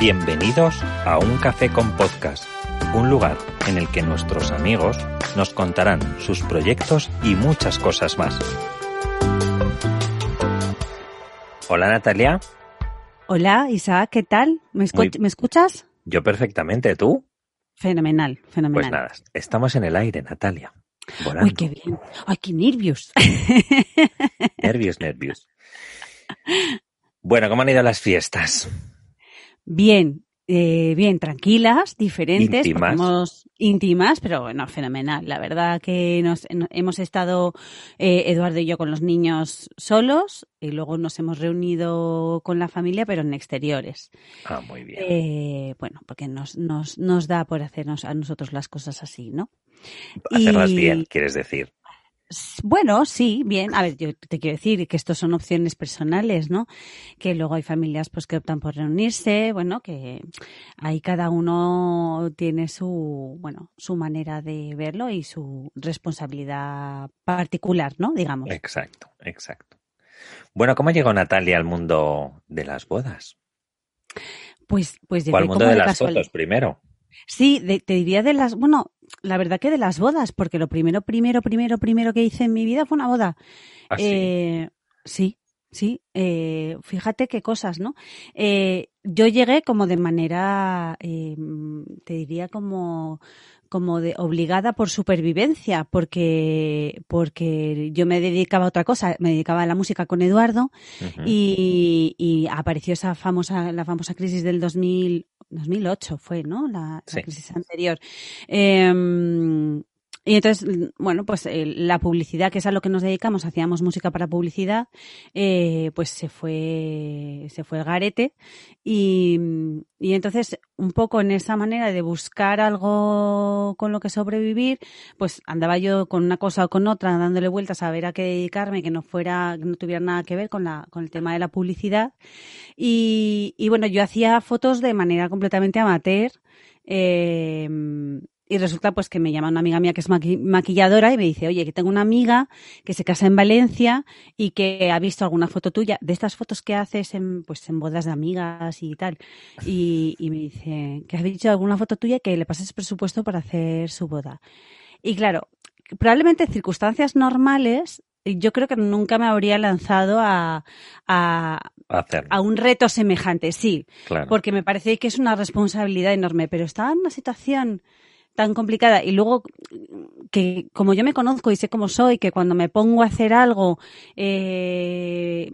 Bienvenidos a Un Café con Podcast, un lugar en el que nuestros amigos nos contarán sus proyectos y muchas cosas más. Hola Natalia. Hola Isaac, ¿qué tal? ¿Me, escu- Muy- ¿me escuchas? Yo perfectamente, ¿tú? Fenomenal, fenomenal. Pues nada, estamos en el aire, Natalia. Volando. Uy, qué bien. Ay, qué nervios. Nervios, nervios. Bueno, ¿cómo han ido las fiestas? Bien, eh, bien, tranquilas, diferentes, Íntimas. hemos- íntimas, pero bueno, fenomenal. La verdad que nos no- hemos estado eh, Eduardo y yo con los niños solos y luego nos hemos reunido con la familia, pero en exteriores. Ah, muy bien. Eh, bueno, porque nos, nos, nos da por hacernos a nosotros las cosas así, ¿no? Hacerlas y- bien, quieres decir. Bueno, sí, bien. A ver, yo te quiero decir que estos son opciones personales, ¿no? Que luego hay familias pues que optan por reunirse, bueno, que ahí cada uno tiene su, bueno, su manera de verlo y su responsabilidad particular, ¿no? Digamos. Exacto, exacto. Bueno, ¿cómo llegó Natalia al mundo de las bodas? Pues, pues O llegué al mundo de de las fotos primero. Sí, de- te diría de las, bueno, la verdad que de las bodas, porque lo primero, primero, primero, primero que hice en mi vida fue una boda. Así. Eh, sí, sí. eh, fíjate qué cosas, ¿no? Eh, yo llegué como de manera, eh, te diría como, como de obligada por supervivencia, porque, porque yo me dedicaba a otra cosa, me dedicaba a la música con Eduardo y, y apareció esa famosa, la famosa crisis del 2000, 2008 fue, ¿no? La, la Sí. crisis anterior. Eh, y entonces, bueno, pues eh, la publicidad, que es a lo que nos dedicamos, hacíamos música para publicidad, eh, pues se fue, se fue el garete. Y, y entonces, un poco en esa manera de buscar algo con lo que sobrevivir, pues andaba yo con una cosa o con otra, dándole vueltas a ver a qué dedicarme, que no fuera, que no tuviera nada que ver con la, con el tema de la publicidad. Y, y bueno, yo hacía fotos de manera completamente amateur. eh, y resulta pues que me llama una amiga mía que es maqui- maquilladora y me dice, oye, que tengo una amiga que se casa en Valencia y que ha visto alguna foto tuya, de estas fotos que haces en, pues en bodas de amigas y tal. Y, y me dice, que has dicho alguna foto tuya que le pases presupuesto para hacer su boda. Y claro, probablemente en circunstancias normales, yo creo que nunca me habría lanzado a, a, a un reto semejante, sí, claro. porque me parece que es una responsabilidad enorme, pero estaba en una situación tan complicada y luego que como yo me conozco y sé cómo soy, que cuando me pongo a hacer algo eh,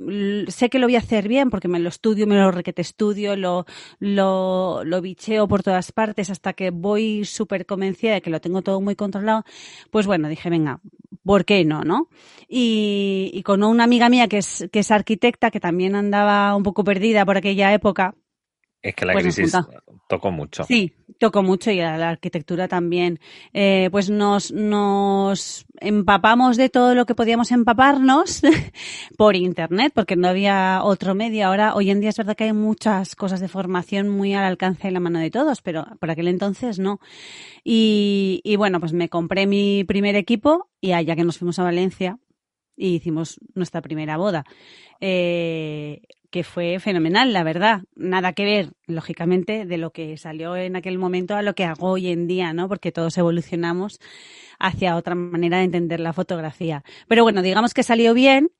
sé que lo voy a hacer bien porque me lo estudio, me lo requete estudio, lo, lo, lo bicheo por todas partes hasta que voy súper convencida de que lo tengo todo muy controlado, pues bueno, dije, venga, ¿por qué no, no? Y, y con una amiga mía que es, que es arquitecta, que también andaba un poco perdida por aquella época, Es que la pues crisis tocó mucho. Sí, tocó mucho y a la arquitectura también. Eh, pues nos, nos empapamos de todo lo que podíamos empaparnos por internet, porque no había otro medio. Ahora, hoy en día es verdad que hay muchas cosas de formación muy al alcance de la mano de todos, pero por aquel entonces no. Y, y bueno, pues me compré mi primer equipo y allá que nos fuimos a Valencia y hicimos nuestra primera boda. Eh, que fue fenomenal, la verdad. Nada que ver, lógicamente, de lo que salió en aquel momento a lo que hago hoy en día, ¿no? Porque todos evolucionamos hacia otra manera de entender la fotografía. Pero bueno, digamos que salió bien.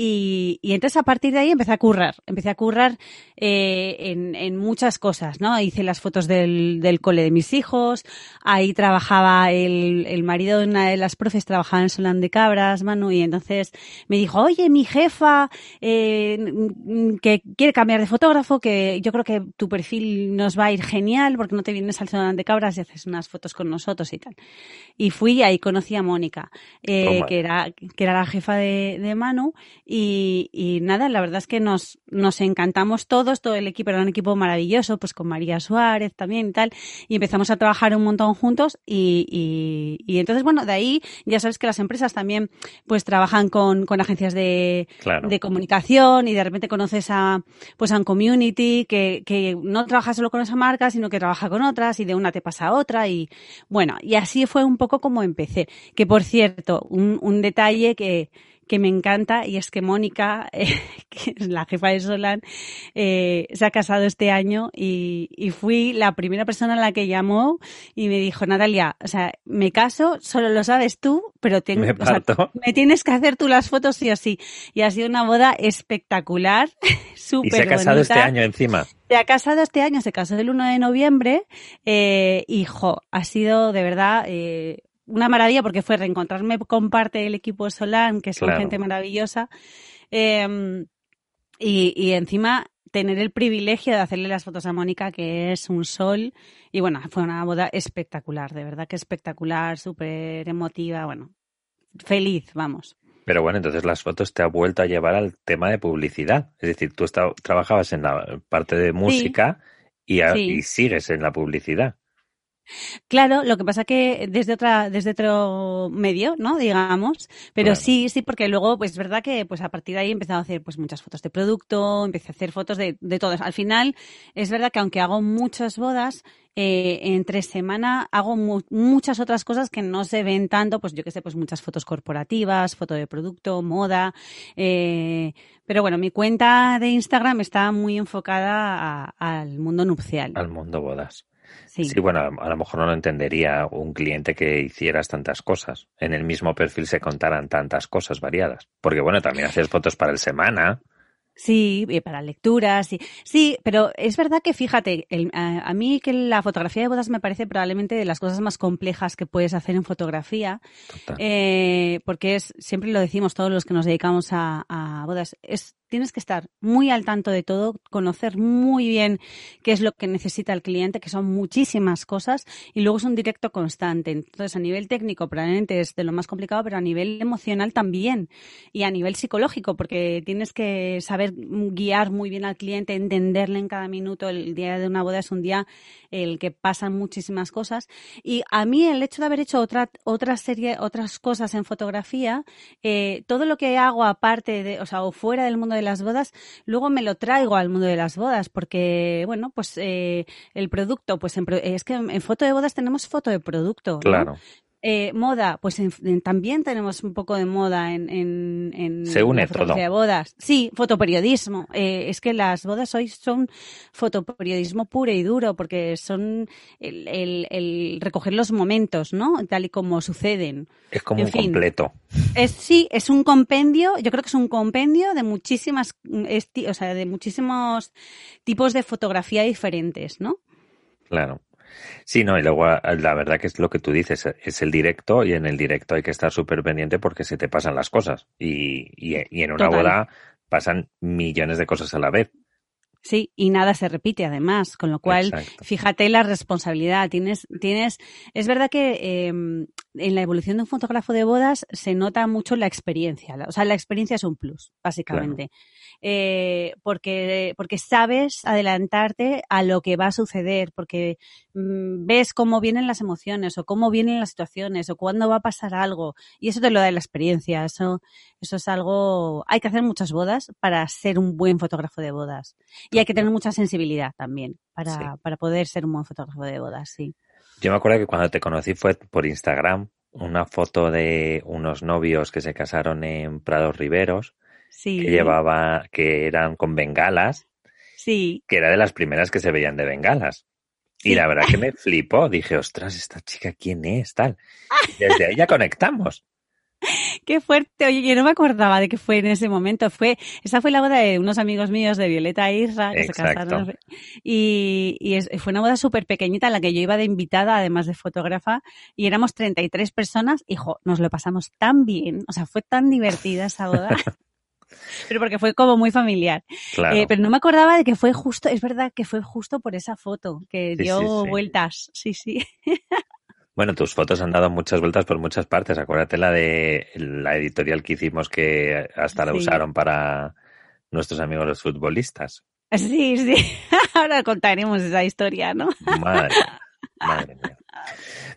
Y, y entonces a partir de ahí empecé a currar, empecé a currar eh, en, en muchas cosas, ¿no? Hice las fotos del, del cole de mis hijos, ahí trabajaba el, el marido de una de las profes, trabajaba en Solán de Cabras, Manu, y entonces me dijo, oye, mi jefa, eh, que quiere cambiar de fotógrafo, que yo creo que tu perfil nos va a ir genial porque no te vienes al Solán de Cabras y haces unas fotos con nosotros y tal. Y fui y ahí conocí a Mónica, eh, que era, que era la jefa de, de Manu, y, y nada, la verdad es que nos, nos encantamos todos, todo el equipo era un equipo maravilloso, pues con María Suárez también y tal, y empezamos a trabajar un montón juntos y, y, y entonces, bueno, de ahí ya sabes que las empresas también pues trabajan con, con agencias de, Claro. de comunicación y de repente conoces a pues a un community que, que no trabaja solo con esa marca, sino que trabaja con otras y de una te pasa a otra y bueno, y así fue un poco como empecé. Que por cierto, un, un detalle que, que me encanta y es que Mónica, eh, que es la jefa de Solan, eh, se ha casado este año y, y, fui la primera persona a la que llamó y me dijo, Natalia, o sea, me caso, solo lo sabes tú, pero tengo, me, o sea, me tienes que hacer tú las fotos sí o sí. Y ha sido una boda espectacular, súper Y se ha casado bonita. este año encima. Se ha casado este año, se casó el 1 de noviembre eh, y, jo, ha sido de verdad eh, una maravilla porque fue reencontrarme con parte del equipo Solán, que son Claro. gente maravillosa. Eh, y, y encima tener el privilegio de hacerle las fotos a Mónica, que es un sol. Y bueno, fue una boda espectacular, de verdad que espectacular, súper emotiva, bueno, feliz, vamos. Pero bueno, entonces las fotos te ha vuelto a llevar al tema de publicidad. Es decir, tú está- trabajabas en la parte de música y, a- Sí. y sigues en la publicidad. Claro, lo que pasa que desde otra, desde otro medio, ¿no? Digamos. Pero Claro. sí, sí, porque luego, pues es verdad que pues a partir de ahí he empezado a hacer pues muchas fotos de producto, empecé a hacer fotos de, de todas. Al final, es verdad que aunque hago muchas bodas, eh, entre semana hago mu- muchas otras cosas que no se ven tanto, pues yo que sé, pues muchas fotos corporativas, foto de producto, moda. eh, pero bueno, mi cuenta de Instagram está muy enfocada a- al mundo nupcial. Al mundo bodas. Sí. Sí, bueno, a, lo mejor no lo entendería un cliente que hicieras tantas cosas. En el mismo perfil se contaran tantas cosas variadas. Porque bueno, también haces fotos para el semana. Sí, y para lecturas, sí. Sí, pero es verdad que fíjate, el- a, a mí que la fotografía de bodas me parece probablemente de las cosas más complejas que puedes hacer en fotografía, eh, porque es, siempre lo decimos todos los que nos dedicamos a, a bodas, es tienes que estar muy al tanto de todo, conocer muy bien qué es lo que necesita el cliente, que son muchísimas cosas, y luego es un directo constante. Entonces, a nivel técnico probablemente es de lo más complicado, pero a nivel emocional también, y a nivel psicológico, porque tienes que saber guiar muy bien al cliente, entenderle en cada minuto. El día de una boda es un día el que pasan muchísimas cosas. Y a mí el hecho de haber hecho otra, otra serie, otras cosas en fotografía, eh, todo lo que hago aparte de, o sea, o fuera del mundo de las bodas, luego me lo traigo al mundo de las bodas, porque, bueno, pues eh, el producto, pues en es que en, foto de bodas tenemos foto de producto. ¿no? Eh, moda, pues en- en- también tenemos un poco de moda en, en, en Se une la fotografía todo. de bodas. Sí, fotoperiodismo. Eh, es que las bodas hoy son fotoperiodismo puro y duro porque son el, el- el recoger los momentos, ¿no? Tal y como suceden. Es como En un fin. completo. Es, sí, es un compendio, yo creo que es un compendio de muchísimas, o sea, de muchísimos tipos de fotografía diferentes, ¿no? Claro. Sí, no, y luego a- la verdad que es lo que tú dices, es el directo y en el directo hay que estar súper pendiente porque se te pasan las cosas. Y, y, y en una Total. boda pasan millones de cosas a la vez. Sí, y nada se repite además, con lo cual, Exacto. fíjate la responsabilidad. Tienes, tienes, es verdad que eh, en la evolución de un fotógrafo de bodas se nota mucho la experiencia. O sea, la experiencia es un plus, básicamente. Eh, porque, porque sabes adelantarte a lo que va a suceder, porque mm, ves cómo vienen las emociones o cómo vienen las situaciones o cuándo va a pasar algo. Y eso te lo da la experiencia. Eso, eso es algo, hay que hacer muchas bodas para ser un buen fotógrafo de bodas. Y hay que tener mucha sensibilidad también para, Sí. para poder ser un buen fotógrafo de bodas, sí. Yo me acuerdo que cuando te conocí fue por Instagram, una foto de unos novios que se casaron en Prados Riberos, Sí. que llevaba, que eran con bengalas, Sí. que era de las primeras que se veían de bengalas. Y la verdad que me flipó. Dije, ostras, esta chica, ¿quién es? Tal. Desde ahí ya conectamos. Qué fuerte. Oye, yo no me acordaba de que fue en ese momento. Fue, esa fue la boda de unos amigos míos de Violeta e Isra, que se casaron. Y, y es- fue una boda súper pequeñita en la que yo iba de invitada, además de fotógrafa, y éramos 33 personas. Hijo, nos lo pasamos tan bien. O sea, fue tan divertida esa boda. Pero porque fue como muy familiar. Claro. Eh, pero no me acordaba de que fue justo, es verdad que fue justo por esa foto, que Sí, dio sí, sí. vueltas. Sí, sí. Bueno, tus fotos han dado muchas vueltas por muchas partes. Acuérdate la de la editorial que hicimos que hasta la Sí. usaron para nuestros amigos los futbolistas. Sí, sí. Ahora contaremos esa historia, ¿no? Madre, madre mía.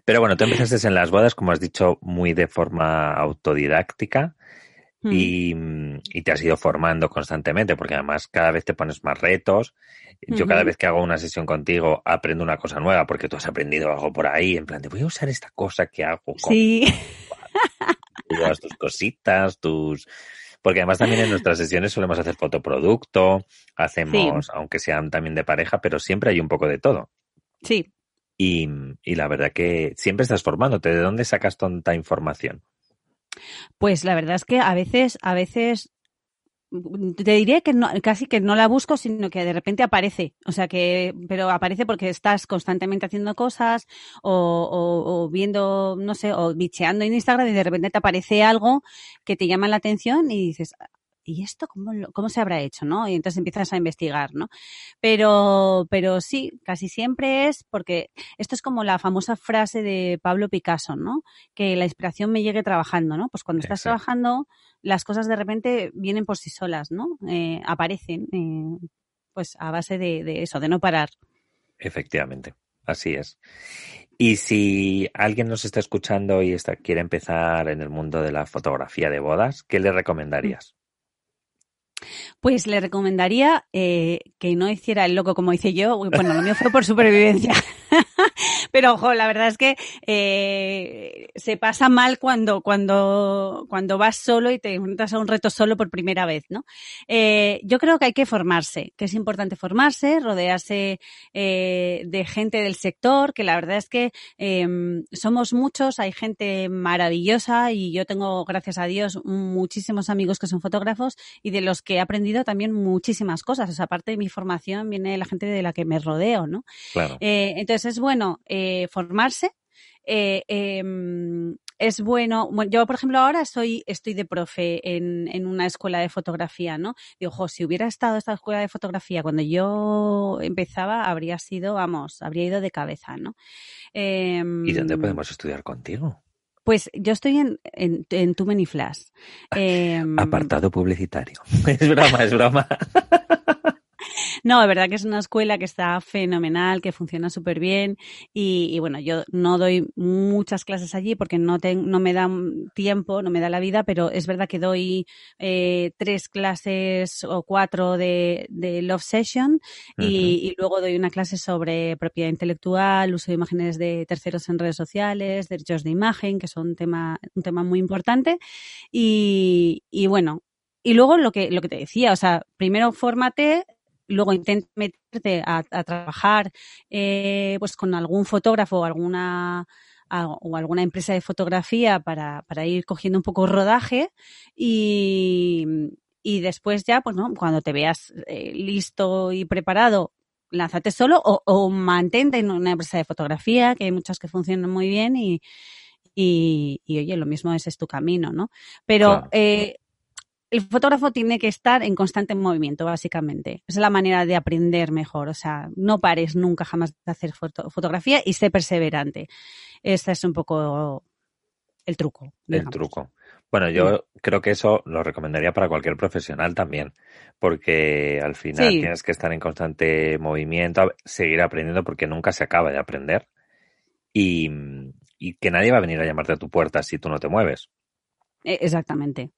Pero bueno, tú empezaste en las bodas, como has dicho, muy de forma autodidáctica Mm. y, y te has ido formando constantemente, porque además cada vez te pones más retos. Yo cada vez que hago una sesión contigo aprendo una cosa nueva, porque tú has aprendido algo por ahí, en plan de voy a usar esta cosa que hago. con-". Sí. tus cositas, tus... Porque además también en nuestras sesiones solemos hacer fotoproducto, hacemos, aunque sean también de pareja, pero siempre hay un poco de todo. Sí. Y, y la verdad que siempre estás formándote. ¿De dónde sacas tanta información? Pues la verdad es que a veces, a veces te diría que no, casi que no la busco, sino que de repente aparece. O sea que, pero aparece porque estás constantemente haciendo cosas o, viendo, no sé, o bicheando en Instagram y de repente te aparece algo que te llama la atención y dices, ¿y esto cómo, cómo se habrá hecho? ¿no? Y entonces empiezas a investigar, ¿no? Pero, pero sí, casi siempre es porque esto es como la famosa frase de Pablo Picasso, ¿no? Que la inspiración me llegue trabajando, ¿no? Pues cuando estás trabajando, las cosas de repente vienen por sí solas, ¿no? Eh, aparecen, eh, pues a base de, de eso, de no parar. Efectivamente, así es. Y si alguien nos está escuchando y está, quiere empezar en el mundo de la fotografía de bodas, ¿qué le recomendarías? Pues le recomendaría eh, que no hiciera el loco como hice yo. Bueno, lo mío fue por supervivencia. Pero ojo, la verdad es que eh, se pasa mal cuando, cuando, cuando vas solo y te enfrentas a un reto solo por primera vez, ¿no? Eh, yo creo que hay que formarse, que es importante formarse, rodearse eh, de gente del sector, que la verdad es que em, somos muchos, hay gente maravillosa y yo tengo, gracias a Dios, muchísimos amigos que son fotógrafos y de los que he aprendido también muchísimas cosas. O sea, aparte de mi formación viene la gente de la que me rodeo, ¿no? Claro. entonces es bueno eh, formarse. Eh, em, es bueno, yo por ejemplo ahora soy, estoy de profe en, en una escuela de fotografía, ¿no? Digo, ojo, si hubiera estado esta escuela de fotografía cuando yo empezaba, habría sido, vamos, habría ido de cabeza, ¿no? ¿Y dónde em, podemos estudiar contigo? Pues yo estoy en, en, en Too Many Flash. Em, Apartado publicitario. Es broma, es broma. No, de verdad que es una escuela que está fenomenal, que funciona súper bien y, bueno, yo no doy muchas clases allí porque no, no me da tiempo, no me da la vida, pero es verdad que doy eh, tres clases o cuatro de, Love Session y, luego doy una clase sobre propiedad intelectual, uso de imágenes de terceros en redes sociales, derechos de imagen, que son un tema, un tema muy importante. Y, y bueno, y luego lo que, lo que te decía, o sea, primero fórmate, luego intenta meterte a, trabajar eh, pues con algún fotógrafo o alguna o alguna empresa de fotografía para, para ir cogiendo un poco rodaje y, y después ya, pues no, cuando te veas eh, listo y preparado, lánzate solo o, o, mantente en una empresa de fotografía, que hay muchas que funcionan muy bien y, y, oye, lo mismo ese es tu camino, ¿no? Pero eh, el fotógrafo tiene que estar en constante movimiento, básicamente. Es la manera de aprender mejor. O sea, no pares nunca jamás de hacer fotografía y sé perseverante. Este es un poco el truco. El truco. Bueno, yo creo que eso lo recomendaría para cualquier profesional también, porque al final tienes que estar en constante movimiento, seguir aprendiendo porque nunca se acaba de aprender y, y que nadie va a venir a llamarte a tu puerta si tú no te mueves. E, exactamente.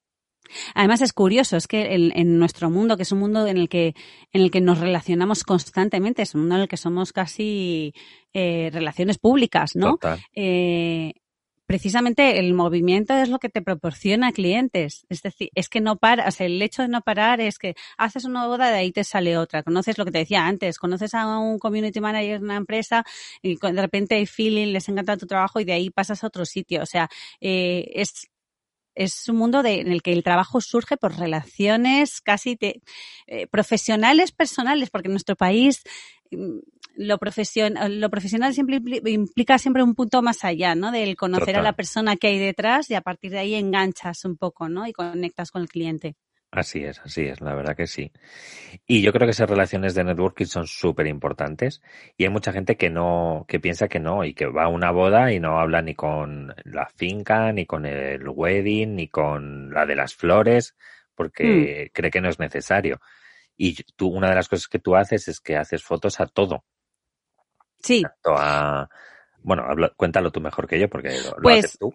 Además es curioso, es que en, nuestro mundo, que es un mundo en el que, en el que nos relacionamos constantemente, es un mundo en el que somos casi eh, relaciones públicas, ¿no? Eh, precisamente el movimiento es lo que te proporciona clientes. Es decir, es que no paras, el hecho de no parar es que haces una boda, de ahí te sale otra. Conoces lo que te decía antes, conoces a un community manager de una empresa y de repente hay feeling, les encanta tu trabajo y de ahí pasas a otro sitio. O sea, eh, es es un mundo en el que el trabajo surge por relaciones casi eh, profesionales, personales, porque en nuestro país mm, lo, lo profesional siempre implica siempre un punto más allá, ¿no? Del conocer a la persona que hay detrás y a partir de ahí enganchas un poco, ¿no? Y conectas con el cliente. Así es, así es, la verdad que sí. Y yo creo que esas relaciones de networking son súper importantes y hay mucha gente que no, que piensa que no y que va a una boda y no habla ni con la finca, ni con el wedding, ni con la de las flores, porque mm. cree que no es necesario. Y tú, una de las cosas que tú haces es que haces fotos a todo. Sí. a, bueno, cuéntalo tú mejor que yo porque lo, pues, haces tú.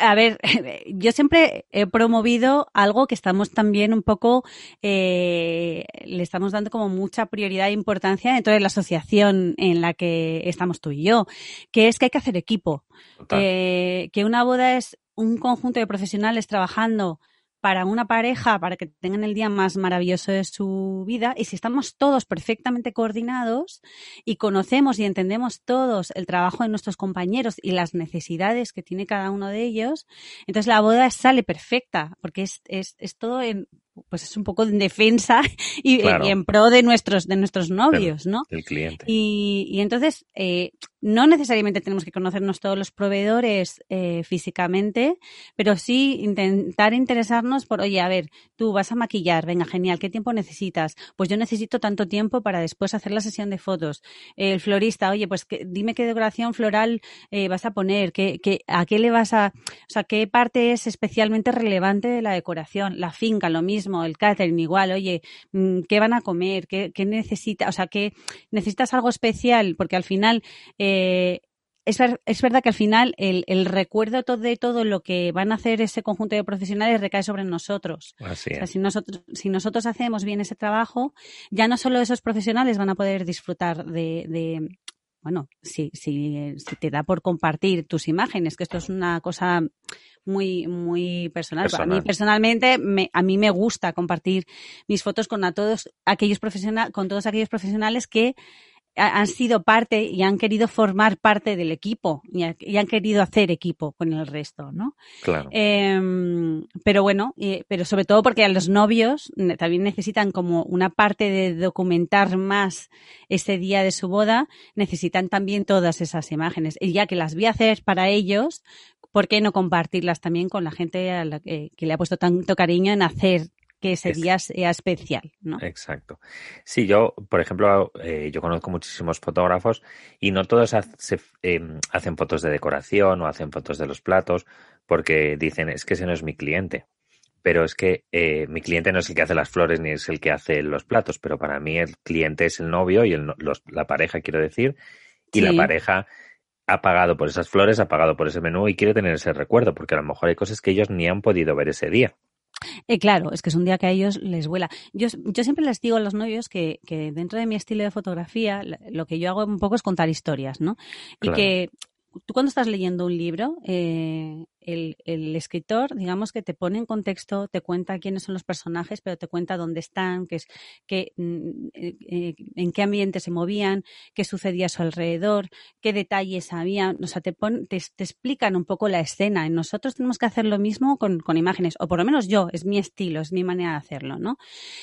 A ver, yo siempre he promovido algo que estamos también un poco, eh, le estamos dando como mucha prioridad e importancia dentro de la asociación en la que estamos tú y yo, que es que hay que hacer equipo. que una boda es un conjunto de profesionales trabajando para una pareja, para que tengan el día más maravilloso de su vida, y si estamos todos perfectamente coordinados y conocemos y entendemos todos el trabajo de nuestros compañeros y las necesidades que tiene cada uno de ellos, entonces la boda sale perfecta, porque es, es, es todo en, pues es un poco en defensa y, en pro de nuestros, de nuestros novios, ¿no? El cliente. Y, y entonces, eh, no necesariamente tenemos que conocernos todos los proveedores eh, físicamente, pero sí intentar interesarnos por, oye, a ver, tú vas a maquillar, venga, genial, ¿qué tiempo necesitas? Pues yo necesito tanto tiempo para después hacer la sesión de fotos. El florista, oye, pues dime qué decoración floral eh, vas a poner, qué, qué, a qué le vas a, o sea, qué parte es especialmente relevante de la decoración. La finca, lo mismo, el catering igual, oye, mm, ¿qué van a comer? ¿Qué, qué necesita? O sea, ¿qué necesitas algo especial? Porque al final, eh, es, es, verdad que al final el, el, recuerdo de todo lo que van a hacer ese conjunto de profesionales recae sobre nosotros. Así si, nosotros, si nosotros hacemos bien ese trabajo, ya no solo esos profesionales van a poder disfrutar de, de bueno, si, si, si, te da por compartir tus imágenes, que esto es una cosa muy, muy personal. A mí personalmente, me, a mí me gusta compartir mis fotos con a todos aquellos profesionales, con todos aquellos profesionales que han sido parte y han querido formar parte del equipo y, han querido hacer equipo con el resto, ¿no? Claro. Em, pero bueno, pero sobre todo porque a los novios también necesitan como una parte de documentar más ese día de su boda, necesitan también todas esas imágenes. Y ya que las voy a hacer para ellos, ¿por qué no compartirlas también con la gente a la que, que le ha puesto tanto cariño en hacer que ese día sea especial, ¿no? Exacto. Sí, yo, por ejemplo, eh, yo conozco muchísimos fotógrafos y no todos em, hacen fotos de decoración o hacen fotos de los platos porque dicen, es que ese no es mi cliente. Pero es que eh, mi cliente no es el que hace las flores ni es el que hace los platos, pero para mí el cliente es el novio y el, la pareja, quiero decir, y la pareja ha pagado por esas flores, ha pagado por ese menú y quiere tener ese recuerdo, porque a lo mejor hay cosas que ellos ni han podido ver ese día. Eh, claro, es que es un día que a ellos les vuela. Yo, yo siempre les digo a los novios que, que dentro de mi estilo de fotografía, lo que yo hago un poco es contar historias, ¿no? Y que tú cuando estás leyendo un libro, eh, el, escritor, digamos que te pone en contexto, te cuenta quiénes son los personajes, pero te cuenta dónde están, qué es, qué, mm, eh, eh, en qué ambiente se movían, qué sucedía a su alrededor, qué detalles había. O sea, te, te, explican un poco la escena. Y nosotros tenemos que hacer lo mismo con, con, imágenes, o por lo menos yo, es mi estilo, es mi manera de hacerlo, ¿no?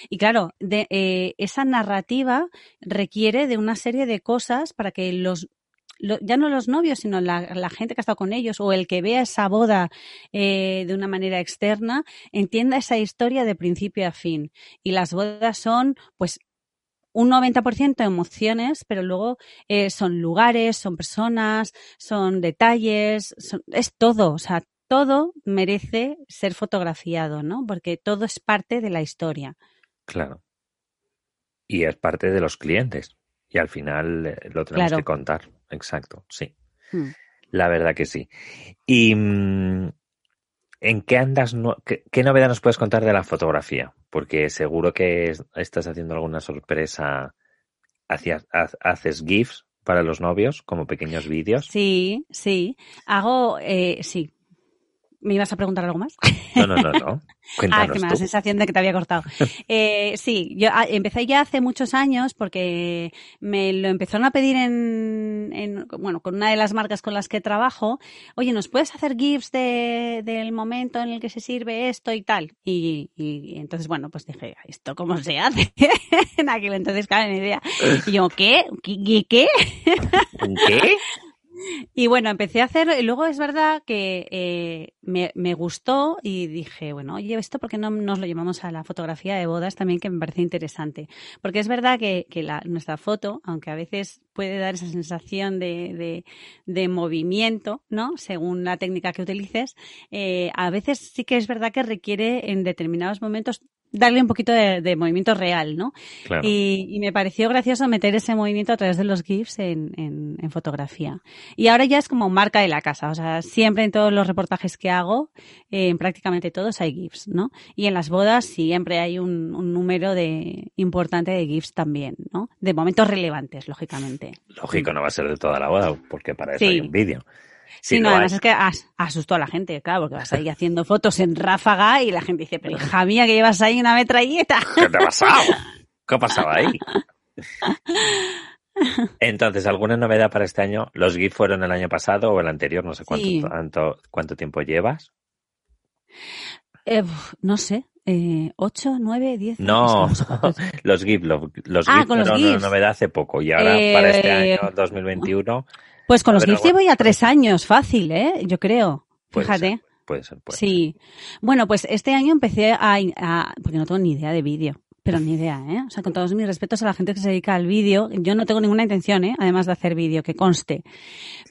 Y claro, eh, esa narrativa requiere de una serie de cosas para que los ya no los novios, sino la, gente que ha estado con ellos o el que vea esa boda eh, de una manera externa, entienda esa historia de principio a fin. Y las bodas son, pues, un 90% emociones, pero luego eh, son lugares, son personas, son detalles, es todo, o sea, todo merece ser fotografiado, ¿no? Porque todo es parte de la historia. Claro. Y es parte de los clientes. Y al final eh, lo tenemos que contar exacto, sí. Hmm. La verdad que sí. ¿Y mm, en qué andas? qué, novedad nos puedes contar de la fotografía? Porque seguro que estás haciendo alguna sorpresa. haces GIFs para los novios como pequeños vídeos. Sí, sí. Hago, eh, sí, ¿Me ibas a preguntar algo más? No, no, no, no. ah, que me da la sensación de que te había cortado. Eh, sí, yo ah, empecé ya hace muchos años porque me lo empezaron a pedir en, en, bueno, con una de las marcas con las que trabajo. Oye, ¿nos puedes hacer GIFs de, del momento en el que se sirve esto y tal? Y, y, entonces, bueno, pues dije, ¿esto cómo se hace? en aquel entonces, claro, ni idea. Y yo, ¿qué? ¿Qué? ¿Qué? ¿Qué? Y bueno, empecé a hacer, y luego es verdad que eh, me, me, gustó y dije, bueno, oye, esto porque no nos lo llevamos a la fotografía de bodas también que me parece interesante. Porque es verdad que, que la, nuestra foto, aunque a veces puede dar esa sensación de, de, de movimiento, ¿no? Según la técnica que utilices, eh, a veces sí que es verdad que requiere en determinados momentos darle un poquito de, movimiento real, ¿no? Y, me pareció gracioso meter ese movimiento a través de los GIFs en, en, fotografía. Y ahora ya es como marca de la casa, o sea, siempre en todos los reportajes que hago, eh, en prácticamente todos hay GIFs, ¿no? Y en las bodas siempre hay un, número de importante de GIFs también, ¿no? De momentos relevantes, lógicamente. Lógico, no va a ser de toda la boda, porque para eso hay un vídeo. Sí, no, además es que asustó a la gente, claro, porque vas ahí haciendo fotos en ráfaga y la gente dice, pero hija mía, que llevas ahí una metralleta. ¿Qué te ha pasado? ¿Qué ha pasado ahí? Entonces, ¿alguna novedad para este año? ¿Los GIF fueron el año pasado o el anterior? No sé cuánto, cuánto, tiempo llevas. Eh, no sé, eh, ¿Ocho, nueve, diez? No, los GIF, los, ah, GIF fueron una novedad hace poco y ahora para este año 2021 pues con los GIFs llevo ya tres años, fácil, ¿eh? Yo creo. Fíjate. puede ser, puede Sí. Bueno, pues este año empecé a, porque no tengo ni idea de vídeo. Pero ni idea, ¿eh? O sea, con todos mis respetos a la gente que se dedica al vídeo, yo no tengo ninguna intención, ¿eh? Además de hacer vídeo, que conste.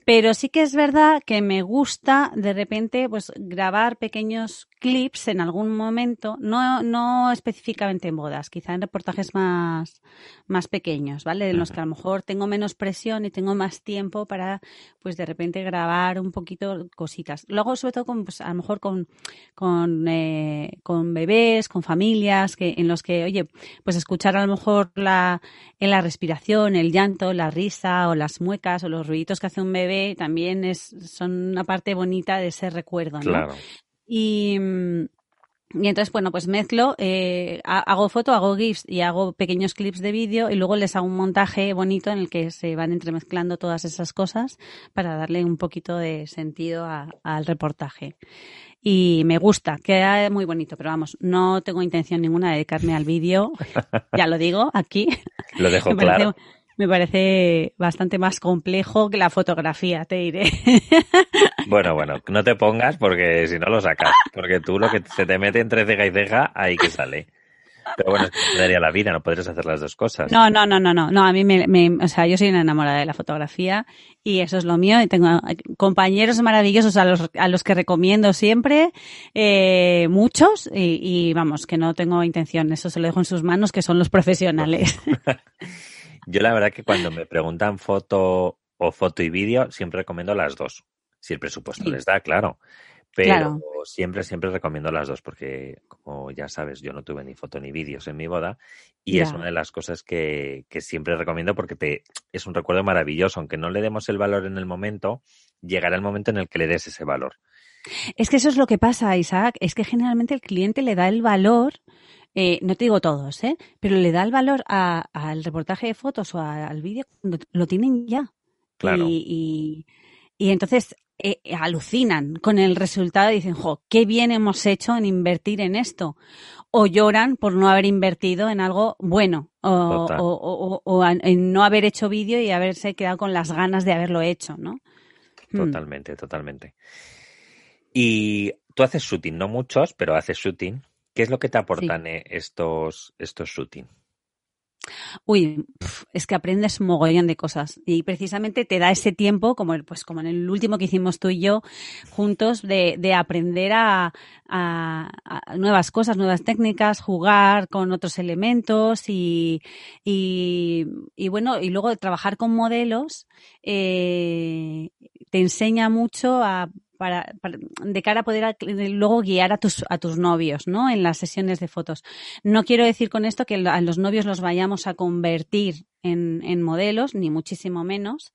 Pero sí que es verdad que me gusta de repente, pues, grabar pequeños clips en algún momento, no, no específicamente en bodas, quizá en reportajes más, más pequeños, ¿vale? En los que a lo mejor tengo menos presión y tengo más tiempo para, pues, de repente grabar un poquito cositas. Luego, sobre todo, con, pues, a lo mejor con, con, eh, con bebés, con familias, que, en los que, oye, pues escuchar a lo mejor la, en la respiración, el llanto, la risa o las muecas o los ruiditos que hace un bebé también es, son una parte bonita de ese recuerdo, ¿no? Y, y entonces, bueno, pues mezclo, eh, hago foto, hago GIFs y hago pequeños clips de vídeo y luego les hago un montaje bonito en el que se van entremezclando todas esas cosas para darle un poquito de sentido al reportaje y me gusta, queda muy bonito, pero vamos, no tengo intención ninguna de dedicarme al vídeo, ya lo digo aquí. Lo dejo claro. Me parece bastante más complejo que la fotografía, te diré. Bueno, bueno, no te pongas porque si no lo sacas, porque tú lo que se te mete entre ceja y ceja, ahí que sale. Pero bueno, te daría la vida, no podrías hacer las dos cosas. No, no, no, no, no. No, a mí me, o sea, yo soy una enamorada de la fotografía y eso es lo mío. Y tengo compañeros maravillosos a los, a los que recomiendo siempre, eh, muchos, y, y vamos, que no tengo intención. Eso se lo dejo en sus manos, que son los profesionales. yo la verdad que cuando me preguntan foto o foto y vídeo, siempre recomiendo las dos. Si el presupuesto les da, claro. Pero siempre, siempre recomiendo las dos porque, como ya sabes, yo no tuve ni foto ni vídeos en mi boda y es una de las cosas que, que, siempre recomiendo porque te, es un recuerdo maravilloso. Aunque no le demos el valor en el momento, llegará el momento en el que le des ese valor. Es que eso es lo que pasa, Isaac. Es que generalmente el cliente le da el valor, eh, no te digo todos, ¿eh? pero le da el valor al reportaje de fotos o al vídeo cuando lo tienen ya. Claro. y, y entonces eh, alucinan con el resultado y dicen, jo, qué bien hemos hecho en invertir en esto. O lloran por no haber invertido en algo bueno. O, o, en no haber hecho vídeo y haberse quedado con las ganas de haberlo hecho, ¿no? Hmm. Totalmente, totalmente. Y tú haces shooting, no muchos, pero haces shooting. ¿Qué es lo que te aportan eh, estos, estos shooting? Uy, es que aprendes mogollón de cosas y precisamente te da ese tiempo, como el, pues como en el último que hicimos tú y yo juntos, de, de aprender a, a, nuevas cosas, nuevas técnicas, jugar con otros elementos y, y, y bueno, y luego trabajar con modelos eh, te enseña mucho a para, de cara a poder luego guiar a tus, a tus novios, ¿no? En las sesiones de fotos. No quiero decir con esto que a los novios los vayamos a convertir en, en modelos, ni muchísimo menos,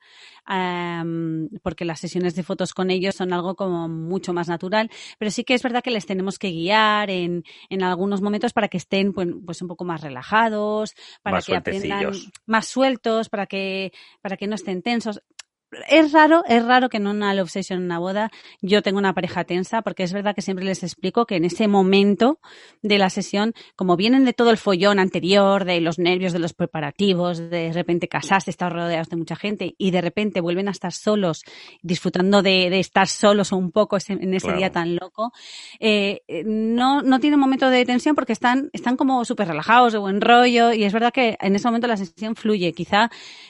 porque las sesiones de fotos con ellos son algo como mucho más natural, pero sí que es verdad que les tenemos que guiar en, en algunos momentos para que estén pues, pues un poco más relajados, para que aprendan más sueltos, para que, para que no estén tensos es raro, es raro que en una love session, en una boda, yo tenga una pareja tensa, porque es verdad que siempre les explico que en ese momento de la sesión, como vienen de todo el follón anterior, de los nervios de los preparativos, de repente casarse, estar rodeados de mucha gente, y de repente vuelven a estar solos, disfrutando de, de estar solos un poco en ese día tan loco, eh, no, no tienen momento de tensión porque están, están como súper relajados, de buen rollo, y es verdad que en ese momento la sesión fluye. Quizá,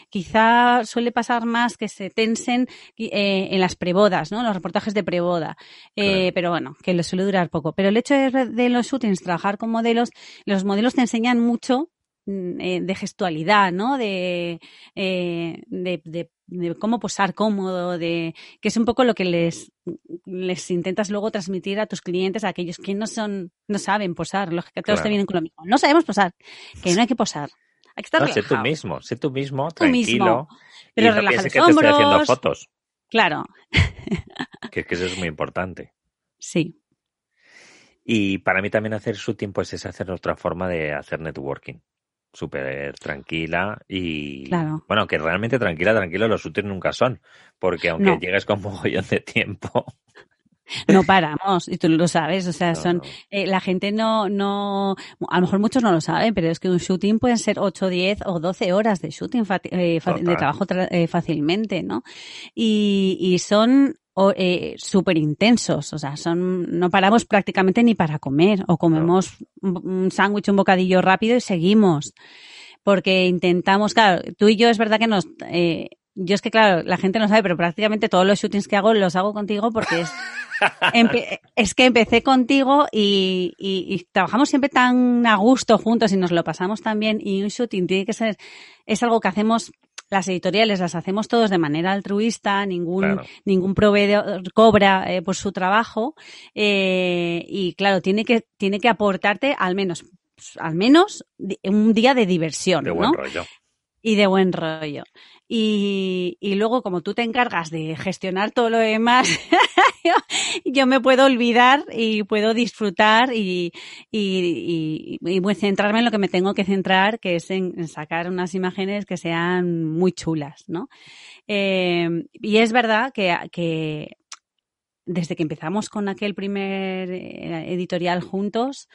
quizá suele pasar más que se eh, en las prebodas, ¿no? Los reportajes de preboda. Eh, Pero bueno, que lo suele durar poco. Pero el hecho de, de los shootings, trabajar con modelos, los modelos te enseñan mucho mm, eh, de gestualidad, ¿no? De, eh, de, de, de, cómo posar cómodo, de que es un poco lo que les, les intentas luego transmitir a tus clientes, a aquellos que no son, no saben posar, los que todos Claro. te vienen con lo mismo. No sabemos posar, que no hay que posar. Hay que estar No, sé tú mismo, sé tú mismo, Tú mismo. Pero y no relaja pienses los que te estoy haciendo hombros. fotos, Claro, que, que eso es muy importante. sí. Y para mí también hacer shooting pues es hacer otra forma de hacer networking. Súper tranquila y Claro. bueno, que realmente tranquila, tranquilo los shootings nunca son, porque aunque No. llegues con mogollón de tiempo, No paramos, y tú lo sabes, o sea, son, eh, la gente no, no, a lo mejor muchos no lo saben, pero es que un shooting pueden ser 8, 10 o 12 horas de shooting, eh, de trabajo tra- eh, fácilmente, ¿no? Y, y son o- eh, súper intensos, o sea, son, no paramos prácticamente ni para comer, o comemos un, un sándwich, un bocadillo rápido y seguimos. Porque intentamos, claro, tú y yo es verdad que nos, eh, yo es que claro, la gente no sabe, pero prácticamente todos los shootings que hago los hago contigo porque es, Empe- es que empecé contigo y, y- y trabajamos siempre tan a gusto juntos y nos lo pasamos tan bien y un shooting tiene que ser, es algo que hacemos, las editoriales las hacemos todos de manera altruista, ningún, Claro. ningún proveedor cobra eh, por su trabajo eh, y claro, tiene que, tiene que aportarte al menos, al menos un día de diversión, de buen ¿no? rollo. y de buen rollo. Y, y luego, como tú te encargas de gestionar todo lo demás, yo, me puedo olvidar y puedo disfrutar y, y, y, y, centrarme en lo que me tengo que centrar, que es en, sacar unas imágenes que sean muy chulas, ¿no? Eh, y es verdad que, que desde que empezamos con aquel primer eh, editorial juntos,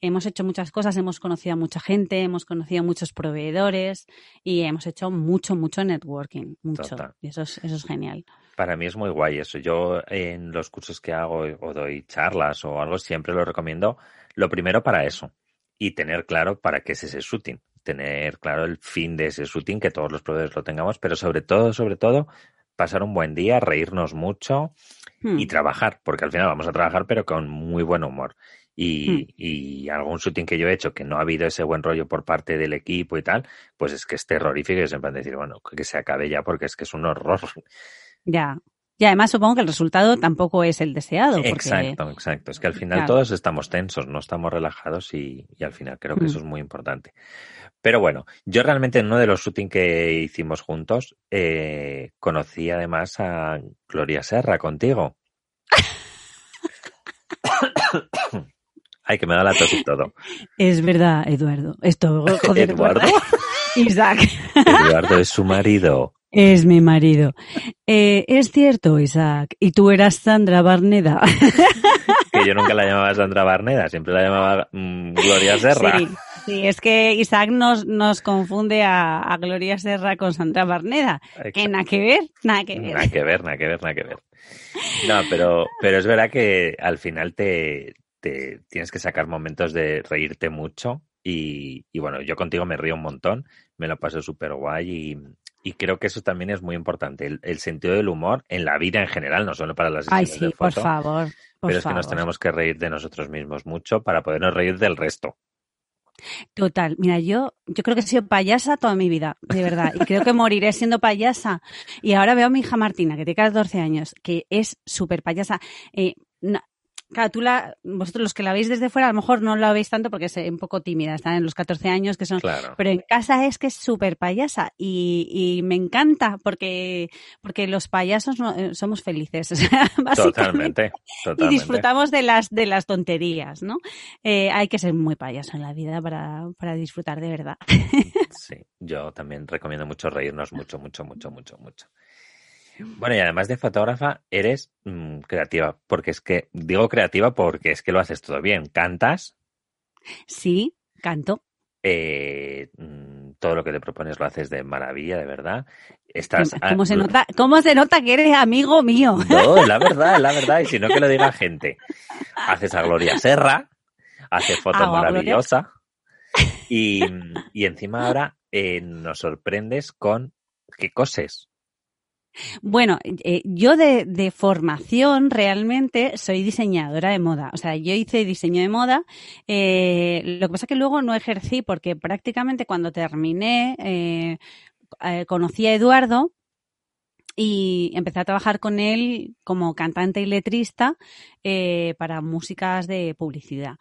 hemos hecho muchas cosas, hemos conocido a mucha gente, hemos conocido a muchos proveedores y hemos hecho mucho, mucho networking, mucho. Total. Y eso es, eso es genial. Para mí es muy guay eso. Yo en los cursos que hago o doy charlas o algo siempre lo recomiendo. Lo primero para eso y tener claro para qué es ese shooting. Tener claro el fin de ese shooting, que todos los proveedores lo tengamos, pero sobre todo, sobre todo, pasar un buen día, reírnos mucho Hmm. y trabajar, porque al final vamos a trabajar pero con muy buen humor. Y, Hmm. y algún shooting que yo he hecho que no ha habido ese buen rollo por parte del equipo y tal, pues es que es terrorífico y siempre decir, bueno, que se acabe ya porque es que es un horror. Ya. Y además supongo que el resultado tampoco es el deseado. Porque... Exacto, exacto. Es que al final Claro. todos estamos tensos, no estamos relajados y, y al final creo que Mm. eso es muy importante. Pero bueno, yo realmente en uno de los shootings que hicimos juntos eh, conocí además a Gloria Serra contigo. Ay, que me da la tos y todo. Es verdad, Eduardo. Esto, joder, ¿Eduardo? Isaac. Eduardo es su marido. Es mi marido. Eh, es cierto, Isaac. Y tú eras Sandra Barneda. Que yo nunca la llamaba Sandra Barneda, siempre la llamaba mm, Gloria Serra. Sí, sí, es que Isaac nos, nos confunde a, a Gloria Serra con Sandra Barneda. Que nada que ver, nada que ver. Nada que ver, nada que ver, nada que ver. No, pero, pero es verdad que al final te, te tienes que sacar momentos de reírte mucho y, y bueno, yo contigo me río un montón, me lo paso súper guay y, y creo que eso también es muy importante, el, el sentido del humor en la vida en general, no solo para las Ay, sí, de por foto, favor. Por pero es que nos favor. tenemos que reír de nosotros mismos mucho para podernos reír del resto. Total, mira, yo, yo creo que he sido payasa toda mi vida, de verdad, y creo que moriré siendo payasa. Y ahora veo a mi hija Martina, que tiene 14 años, que es súper payasa. Eh, no- claro, tú la, vosotros los que la veis desde fuera, a lo mejor no la veis tanto porque es un poco tímida, está en los 14 años, que son Claro. pero en casa es que es súper payasa y, y me encanta porque, porque los payasos no- eh, somos felices. o sea, básicamente. Totalmente, Y totalmente. disfrutamos de las, de las tonterías, ¿no? Eh, hay que ser muy payaso en la vida para, para disfrutar de verdad. Sí, yo también recomiendo mucho reírnos mucho, mucho, mucho, mucho, mucho. Bueno, y además de fotógrafa, eres mm, creativa, porque es que, digo creativa porque es que lo haces todo bien. Cantas, Sí, canto. eh, mm, todo lo que te propones lo haces de maravilla, de verdad. Estás... ¿Cómo se ah, nota, cómo se nota que eres amigo mío? No, la verdad, la verdad, y si no que lo diga gente. Haces a Gloria Serra, hace foto Hago a Gloria. maravillosa, y, y encima ahora eh, nos sorprendes con que coses. Bueno, eh, yo de, de, formación realmente soy diseñadora de moda. O sea, yo hice diseño de moda. Eh, lo que pasa es que luego no ejercí porque prácticamente cuando terminé eh, eh conocí a Eduardo y empecé a trabajar con él como cantante y letrista eh, para músicas de publicidad.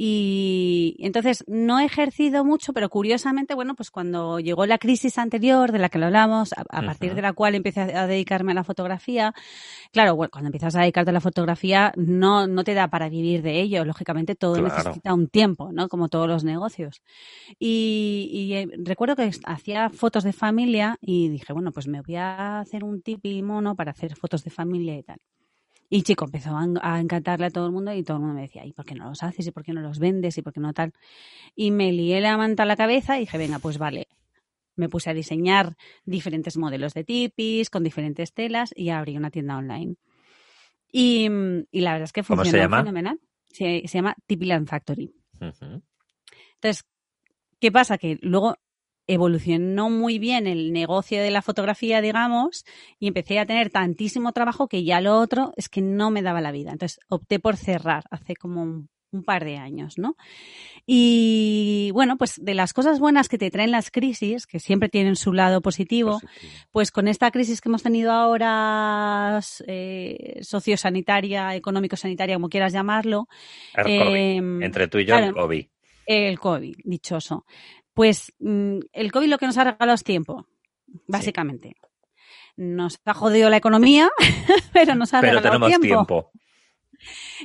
Y entonces no he ejercido mucho, pero curiosamente, bueno, pues cuando llegó la crisis anterior de la que lo hablamos, a, partir de la cual empecé a, dedicarme a la fotografía, claro, bueno, cuando empiezas a dedicarte a la fotografía no, no te da para vivir de ello, lógicamente todo necesita un tiempo, ¿no? Como todos los negocios. Y, y eh, recuerdo que hacía fotos de familia y dije, bueno, pues me voy a hacer un tipi mono para hacer fotos de familia y tal. Y chico, empezó a, encantarle a todo el mundo y todo el mundo me decía, ¿y por qué no los haces? ¿Y por qué no los vendes? ¿Y por qué no tal? Y me lié la manta a la cabeza y dije, venga, pues vale. Me puse a diseñar diferentes modelos de tipis con diferentes telas y abrí una tienda online. Y, la verdad es que funcionó se llama? fenomenal. Se, se llama Tipiland Factory. Entonces, ¿qué pasa? Que luego evolucionó muy bien el negocio de la fotografía, digamos, y empecé a tener tantísimo trabajo que ya lo otro es que no me daba la vida. Entonces opté por cerrar hace como un, par de años, ¿no? Y bueno, pues de las cosas buenas que te traen las crisis, que siempre tienen su lado positivo, pues con esta crisis que hemos tenido ahora, eh, sociosanitaria, económico-sanitaria, como quieras llamarlo. Em, Entre tú y yo, el COVID. El COVID, dichoso. Pues mm, el COVID lo que nos ha regalado es tiempo, básicamente. Nos ha jodido la economía, pero nos ha pero regalado tenemos tiempo.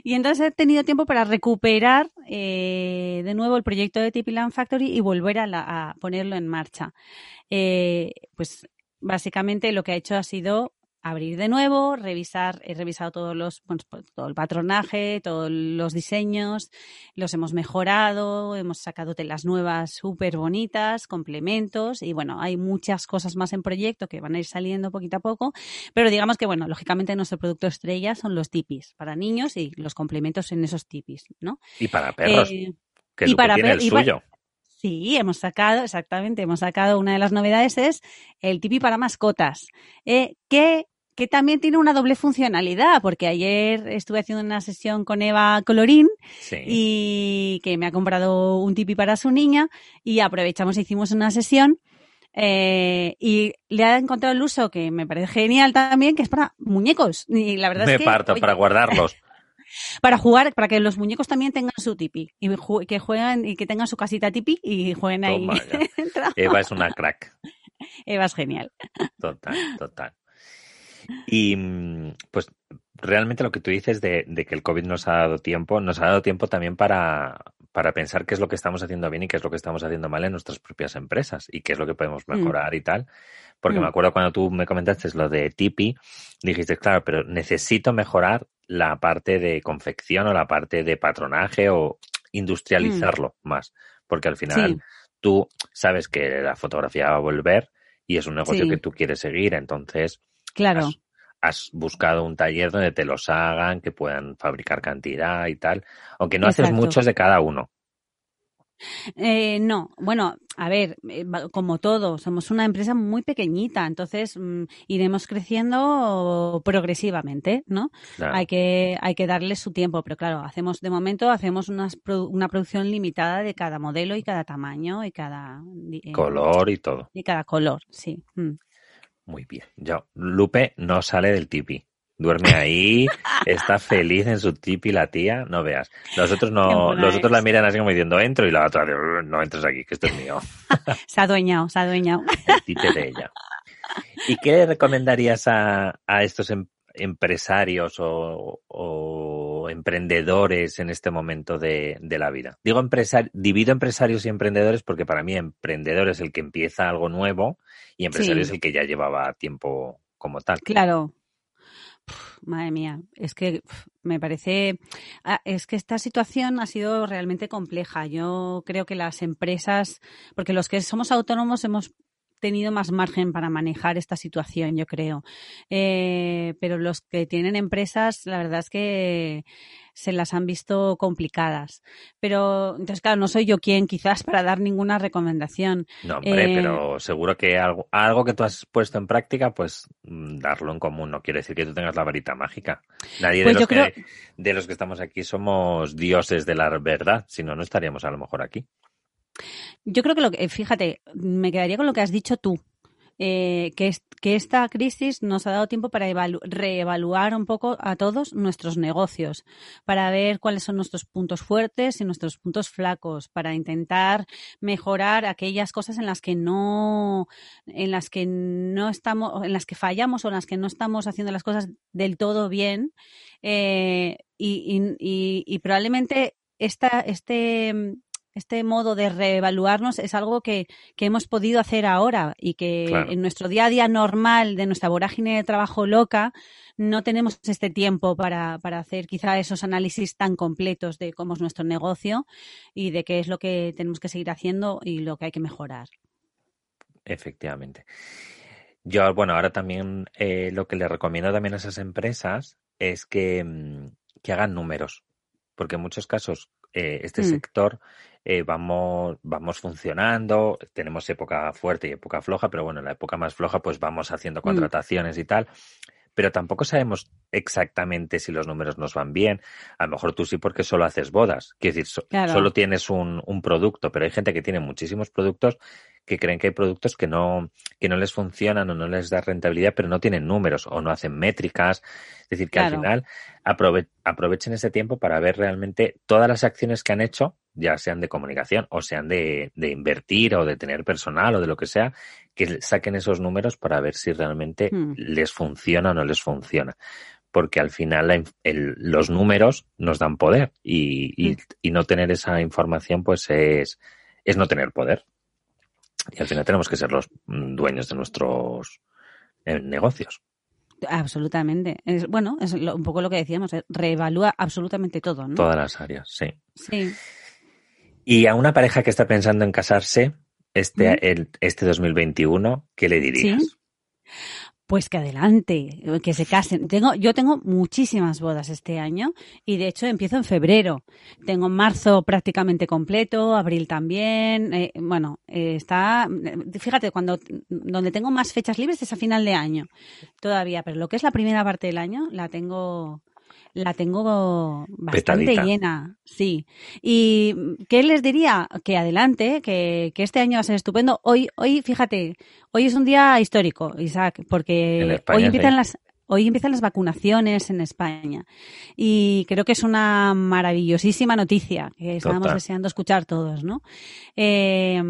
Y entonces he tenido tiempo para recuperar eh, de nuevo el proyecto de Tipiland Factory y volver a, ponerlo en marcha. Eh, pues básicamente lo que ha hecho ha sido abrir de nuevo, revisar, he revisado todos los, pues, todo el patronaje, todos los diseños, los hemos mejorado, hemos sacado telas nuevas súper bonitas, complementos y bueno, hay muchas cosas más en proyecto que van a ir saliendo poquito a poco, pero digamos que bueno, lógicamente nuestro producto estrella son los tipis para niños y los complementos en esos tipis, ¿no? Y para perros, eh, que y para tiene el suyo. Sí, hemos sacado, exactamente, hemos sacado una de las novedades es el tipi para mascotas, eh, que que también tiene una doble funcionalidad, porque ayer estuve haciendo una sesión con Eva Colorín y que me ha comprado un tipi para su niña y aprovechamos, hicimos una sesión eh, y le ha encontrado el uso que me parece genial también, que es para muñecos. Y la verdad me es que, parto, para guardarlos. para jugar, para que los muñecos también tengan su tipi y que jueguen y que tengan su casita tipi y jueguen ahí. Eva es una crack. Eva es genial. Total, total. Y mm, pues realmente lo que tú dices de, que el COVID nos ha dado tiempo, nos ha dado tiempo también para, para pensar qué es lo que estamos haciendo bien y qué es lo que estamos haciendo mal en nuestras propias empresas y qué es lo que podemos mm. mejorar y tal. Porque me mm. acuerdo cuando tú me comentaste lo de Tipi, dijiste, claro, pero necesito mejorar la parte de confección o la parte de patronaje o industrializarlo más. Porque al final tú sabes que la fotografía va a volver y es un negocio que tú quieres seguir. Entonces, Claro. Has, buscado un taller donde te los hagan, que puedan fabricar cantidad y tal, aunque no haces muchos de cada uno. Eh, no, bueno, a ver, eh, como todo, somos una empresa muy pequeñita, entonces mm, iremos creciendo progresivamente, ¿no? Hay que hay que darle su tiempo, pero claro, hacemos de momento hacemos una, una producción limitada de cada modelo y cada tamaño y cada eh, color y todo. Y cada color, sí. Mm. Muy bien. Yo, Lupe no sale del tipi. Duerme ahí, está feliz en su tipi la tía, no veas. Los otros no, los otros la miran así como diciendo entro y la otra no entres aquí, que esto es mío. se ha adueñado, se ha adueñado. El de ella. ¿Y qué le recomendarías a, a estos em, empresarios o, o, emprendedores en este momento de, de la vida? Digo empresar, divido empresarios y emprendedores porque para mí emprendedor es el que empieza algo nuevo y empresario es el que ya llevaba tiempo como tal. Claro. madre mía, es que me parece, ah, es que esta situación ha sido realmente compleja. Yo creo que las empresas, porque los que somos autónomos hemos tenido más margen para manejar esta situación, yo creo. Eh, pero los que tienen empresas, la verdad es que se las han visto complicadas. Pero, entonces, claro, no soy yo quien quizás para dar ninguna recomendación. No, hombre, eh, pero seguro que algo, algo que tú has puesto en práctica, pues mm, darlo en común. No quiere decir que tú tengas la varita mágica. Nadie de, pues los que, de los que estamos aquí somos dioses de la verdad, si no, no estaríamos a lo mejor aquí. Yo creo que lo que, fíjate, me quedaría con lo que has dicho tú. Eh, que, que esta crisis nos ha dado tiempo para reevaluar un poco a todos nuestros negocios, para ver cuáles son nuestros puntos fuertes y nuestros puntos flacos, para intentar mejorar aquellas cosas en las que no, en las que no estamos, en las que fallamos o en las que no estamos haciendo las cosas del todo bien. Eh, y, y, y, probablemente esta, este, este modo de reevaluarnos es algo que, que hemos podido hacer ahora y que en nuestro día a día normal de nuestra vorágine de trabajo loca no tenemos este tiempo para, para hacer quizá esos análisis tan completos de cómo es nuestro negocio y de qué es lo que tenemos que seguir haciendo y lo que hay que mejorar. Efectivamente. Yo, bueno, ahora también eh, lo que le recomiendo también a esas empresas es que, mm, que hagan números, porque en muchos casos eh, este mm. sector eh, vamos, vamos funcionando, tenemos época fuerte y época floja, pero bueno, en la época más floja pues vamos haciendo mm. contrataciones y tal, pero tampoco sabemos exactamente si los números nos van bien. A lo mejor tú sí porque solo haces bodas, quiero decir, solo tienes un, un producto, pero hay gente que tiene muchísimos productos que creen que hay productos que no, que no les funcionan o no les da rentabilidad, pero no tienen números o no hacen métricas. Es decir, que al final aprovechen ese tiempo para ver realmente todas las acciones que han hecho, ya sean de comunicación o sean de, de invertir o de tener personal o de lo que sea, que saquen esos números para ver si realmente hmm. les funciona o no les funciona porque al final los números nos dan poder y, y, hmm. y, no tener esa información pues es, es no tener poder. Y al final tenemos que ser los dueños de nuestros eh, negocios. Absolutamente. Es, bueno, es un poco lo que decíamos, reevalúa absolutamente todo, ¿no? Todas las áreas, sí. Sí. Y a una pareja que está pensando en casarse este, el, este 2021, ¿qué le dirías? ¿Sí? Pues que adelante, que se casen. Tengo, yo tengo muchísimas bodas este año y de hecho empiezo en febrero. Tengo marzo prácticamente completo, abril también. Eh, bueno, eh, está, fíjate, cuando, donde tengo más fechas libres es a final de año todavía, pero lo que es la primera parte del año la tengo, la tengo bastante llena, sí. ¿Y qué les diría? Que adelante, que, que, este año va a ser estupendo. Hoy, hoy, fíjate, hoy es un día histórico, Isaac, porque hoy empiezan las Hoy empiezan las vacunaciones en España y creo que es una maravillosísima noticia que estábamos deseando escuchar todos, ¿no? Eh,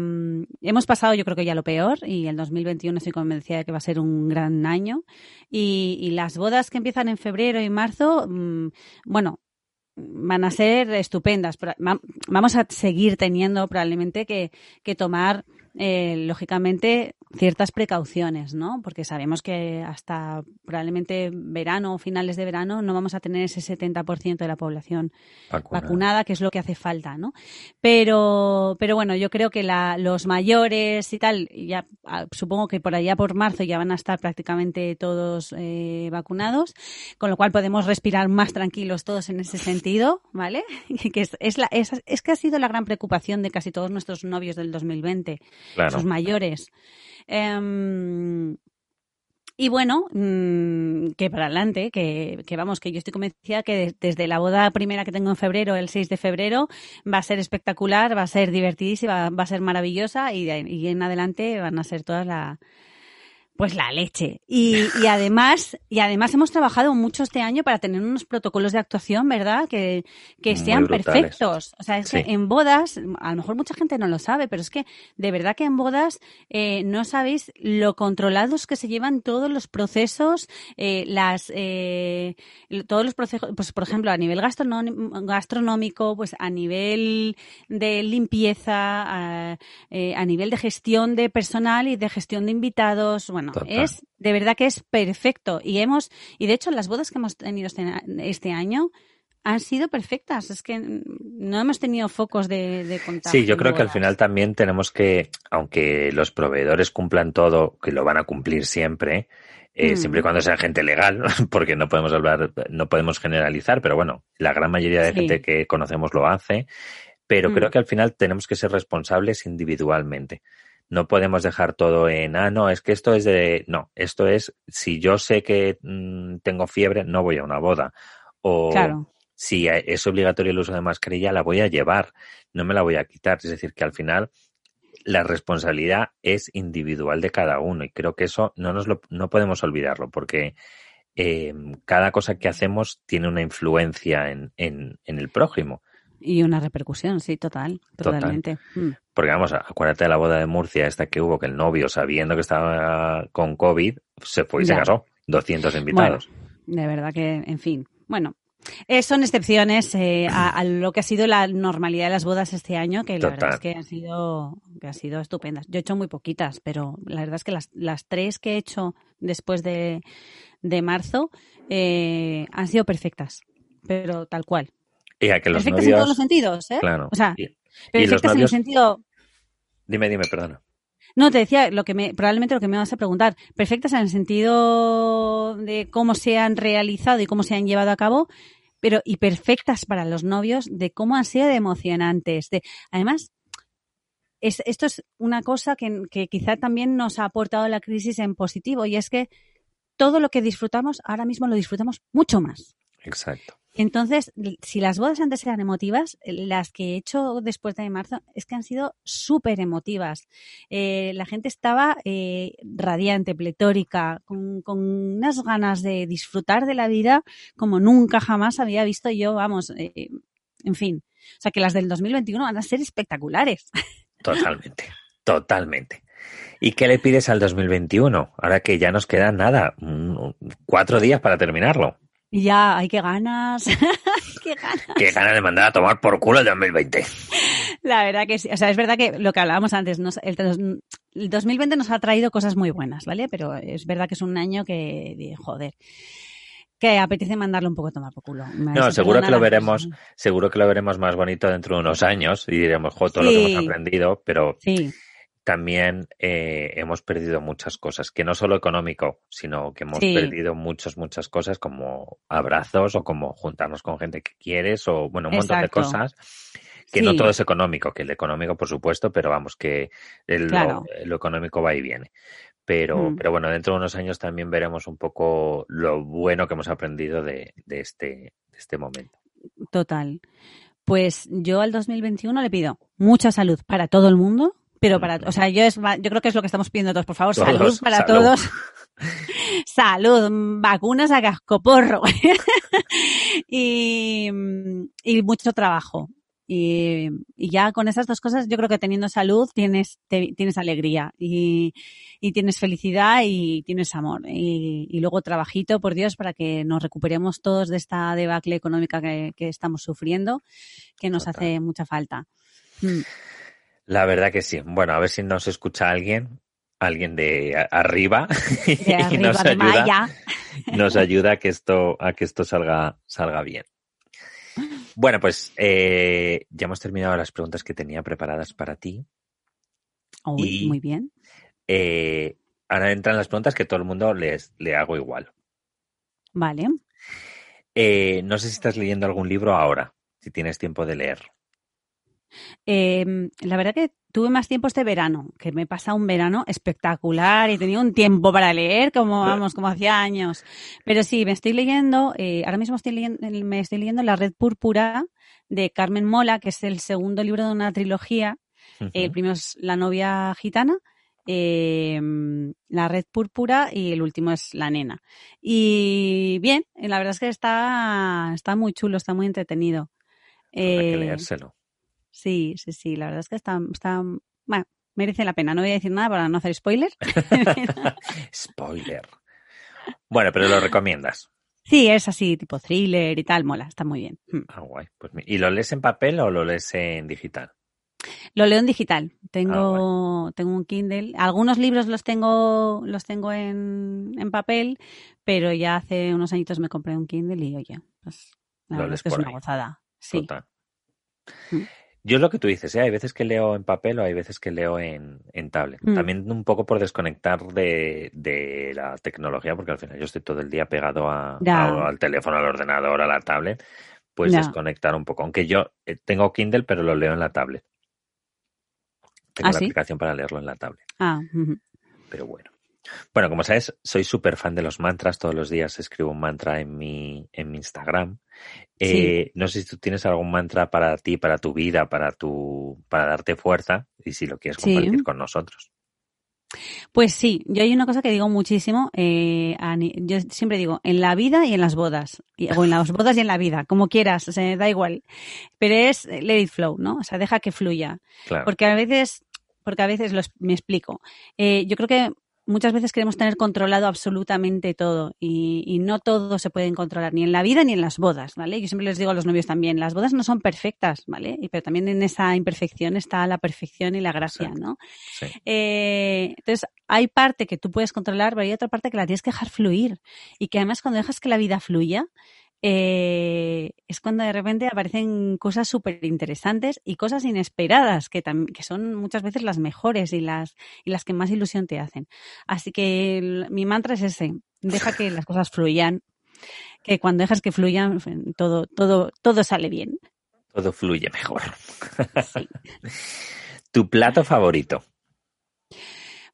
hemos pasado yo creo que ya lo peor y el 2021 estoy convencida de que va a ser un gran año y, las bodas que empiezan en febrero y marzo, mm, bueno, van a ser estupendas. Vamos a seguir teniendo probablemente que, que tomar eh, lógicamente, ciertas precauciones, ¿no? Porque sabemos que hasta probablemente verano o finales de verano no vamos a tener ese 70% de la población vacunada. que es lo que hace falta, ¿no? Pero, pero bueno, yo creo que la, los mayores y tal, ya ah, supongo que por allá por marzo ya van a estar prácticamente todos eh, vacunados, con lo cual podemos respirar más tranquilos todos en ese sentido, ¿vale? que es, es, la, es, es que ha sido la gran preocupación de casi todos nuestros novios del 2020 sus mayores. Em, y bueno, mm, que para adelante, que, que, vamos, que yo estoy convencida que desde la boda primera que tengo en febrero, el 6 de febrero, va a ser espectacular, va a ser divertidísima, va a ser maravillosa y, y en adelante van a ser todas la, pues la leche. Y, y, además, y además hemos trabajado mucho este año para tener unos protocolos de actuación, ¿verdad? Que, que sean perfectos. O sea, es que en bodas, a lo mejor mucha gente no lo sabe, pero es que de verdad que en bodas eh, no sabéis lo controlados que se llevan todos los procesos, eh, las, eh, todos los procesos, pues por ejemplo, a nivel gastronómico, pues a nivel de limpieza, a, eh, a nivel de gestión de personal y de gestión de invitados, bueno, es de verdad que es perfecto. Y hemos, y de hecho, las bodas que hemos tenido este, este año han sido perfectas. Es que no hemos tenido focos de, de contacto. Sí, yo creo que al final también tenemos que, aunque los proveedores cumplan todo, que lo van a cumplir siempre, eh, siempre y mm. cuando sea gente legal, porque no podemos hablar, no podemos generalizar, pero bueno, la gran mayoría de gente que conocemos lo hace, pero creo mm. que al final tenemos que ser responsables individualmente. No podemos dejar todo en, ah, no, es que esto es de, no, esto es, si yo sé que mm, tengo fiebre, no voy a una boda. O si es obligatorio el uso de mascarilla, la voy a llevar, no me la voy a quitar. Es decir, que al final la responsabilidad es individual de cada uno y creo que eso no nos lo, no podemos olvidarlo porque eh, cada cosa que hacemos tiene una influencia en, en, el prójimo. Y una repercusión, sí, total, totalmente. Mm. Porque vamos, acuérdate de la boda de Murcia, esta que hubo, que el novio, sabiendo que estaba con COVID, se fue y se casó. 200 invitados. de verdad que, en fin. Bueno, eh, son excepciones eh, a, lo que ha sido la normalidad de las bodas este año, que la verdad es que han sido, que han sido estupendas. Yo he hecho muy poquitas, pero la verdad es que las, las tres que he hecho después de, de marzo eh, han sido perfectas, pero tal cual. Y a que los perfectas en todos los sentidos, ¿eh? Claro. O sea, perfectas en el sentido... Dime, dime, perdona. No, te decía lo que me, probablemente lo que me vas a preguntar. Perfectas en el sentido de cómo se han realizado y cómo se han llevado a cabo, pero y perfectas para los novios de cómo han sido emocionantes. De, además, es, esto es una cosa que, que quizá también nos ha aportado la crisis en positivo y es que todo lo que disfrutamos ahora mismo lo disfrutamos mucho más. Exacto. Entonces, si las bodas antes eran emotivas, las que he hecho después de marzo es que han sido súper emotivas. Eh, la gente estaba eh, radiante, pletórica, con, unas ganas de disfrutar de la vida como nunca jamás había visto yo, vamos, eh, en fin. O sea, que las del 2021 van a ser espectaculares. Totalmente, totalmente. ¿Y qué le pides al 2021? Ahora que ya nos queda nada, cuatro días para terminarlo. Ya, hay que ganas. qué ganas. Qué ganas de mandar a tomar por culo el 2020. La verdad que sí. O sea, es verdad que lo que hablábamos antes, el, 2020 nos ha traído cosas muy buenas, ¿vale? Pero es verdad que es un año que, joder, que apetece mandarlo un poco a tomar por culo. no, seguro que lo veremos, seguro que lo veremos más bonito dentro de unos años y diremos, jo, todo lo que hemos aprendido, pero sí también eh, hemos perdido muchas cosas, que no solo económico, sino que hemos perdido muchas, muchas cosas como abrazos o como juntarnos con gente que quieres o, bueno, un montón de cosas. Que no todo es económico, que el económico, por supuesto, pero vamos, que el, lo, económico va y viene. Pero, mm. pero bueno, dentro de unos años también veremos un poco lo bueno que hemos aprendido de, de, este, de este momento. Total. Pues yo al 2021 le pido mucha salud para todo el mundo, pero para, o sea, yo, es, yo creo que es lo que estamos pidiendo todos, por favor, salud para todos. salud, vacunas a cascoporro y, y mucho trabajo. Y, y, ya con esas dos cosas, yo creo que teniendo salud tienes, tienes alegría y, y, tienes felicidad y tienes amor. Y, y, luego trabajito, por Dios, para que nos recuperemos todos de esta debacle económica que, que estamos sufriendo, que nos hace mucha falta. Mm. La verdad que sí. Bueno, a ver si nos escucha alguien, alguien de arriba, y nos ayuda, nos ayuda a que esto, a que esto salga, salga bien. Bueno, pues eh, ya hemos terminado las preguntas que tenía preparadas para ti. muy bien. Eh, ahora entran las preguntas que todo el mundo les, le hago igual. Vale. Eh, no sé si estás leyendo algún libro ahora, si tienes tiempo de leer. Eh, la verdad que tuve más tiempo este verano, que me pasa un verano espectacular y tenía un tiempo para leer, como vamos, como hacía años. Pero sí, me estoy leyendo, eh, ahora mismo estoy leyendo, me estoy leyendo La Red Púrpura de Carmen Mola, que es el segundo libro de una trilogía. El primero es La novia gitana, eh, La Red Púrpura y el último es La Nena. Y bien, la verdad es que está, está muy chulo, está muy entretenido. que leérselo. Sí, sí, sí, la verdad es que está, está, bueno, merece la pena. No voy a decir nada para no hacer spoiler. spoiler. Bueno, pero lo recomiendas. Sí, es así, tipo thriller y tal, mola, está muy bien. Mm. Ah, guay. Pues, ¿Y lo lees en papel o lo lees en digital? Lo leo en digital. Tengo, ah, tengo un Kindle. Algunos libros los tengo, los tengo en, en, papel, pero ya hace unos añitos me compré un Kindle y oye, pues La Lo verdad es que es una gozada. Sí. Total. Mm. Yo es lo que tú dices, ¿eh? hay veces que leo en papel o hay veces que leo en, en tablet. Mm. También un poco por desconectar de, de la tecnología, porque al final yo estoy todo el día pegado a, al teléfono, al ordenador, a la tablet. Pues Ya. desconectar un poco. Aunque yo eh, tengo Kindle, pero lo leo en la tablet. Tengo ¿Ah, la sí? aplicación para leerlo en la tablet. Ah. Pero bueno. Bueno, como sabes, soy súper fan de los mantras. Todos los días escribo un mantra en mi, en mi Instagram. Eh, no sé si tú tienes algún mantra para ti, para tu vida, para tu, para darte fuerza, y si lo quieres Sí. compartir con nosotros. Pues sí, yo hay una cosa que digo muchísimo, eh, yo siempre digo, en la vida y en las bodas, y- o en las bodas y en la vida, como quieras, o sea, da igual, pero es let it flow, ¿no? O sea, deja que fluya, Claro. porque a veces, porque a veces, los, me explico, Eh, yo creo que muchas veces queremos tener controlado absolutamente todo y, y no todo se puede controlar, ni en la vida ni en las bodas, ¿vale? Yo siempre les digo a los novios también, las bodas no son perfectas, ¿vale? Y- Pero también en esa imperfección está la perfección y la gracia, Exacto. ¿no? Sí. Eh, entonces, hay parte que tú puedes controlar, pero hay otra parte que la tienes que dejar fluir. Y que además cuando dejas que la vida fluya, eh, es cuando de repente aparecen cosas súper interesantes y cosas inesperadas, que, que son muchas veces las mejores y las, y las que más ilusión te hacen. Así que el- mi mantra es ese, deja que las cosas fluyan, que cuando dejas que fluyan, todo, todo, todo sale bien. Todo fluye mejor. Sí. tu plato favorito.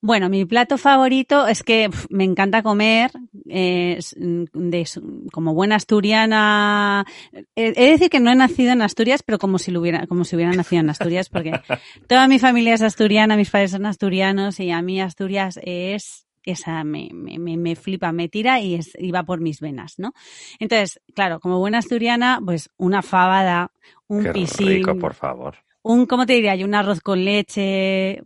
Bueno, mi plato favorito es que me encanta comer, eh, de, s- como buena asturiana. Eh, He de decir que no he nacido en Asturias, pero como si lo hubiera, como si hubiera nacido en Asturias, porque toda mi familia es asturiana, mis padres son asturianos y a mí Asturias es esa me, me, me, me flipa, me tira y, es, y va por mis venas, ¿no? Entonces, claro, como buena asturiana, pues una fabada, un Qué pisín, rico, por favor. Un, ¿cómo te diría yo? Un arroz con leche.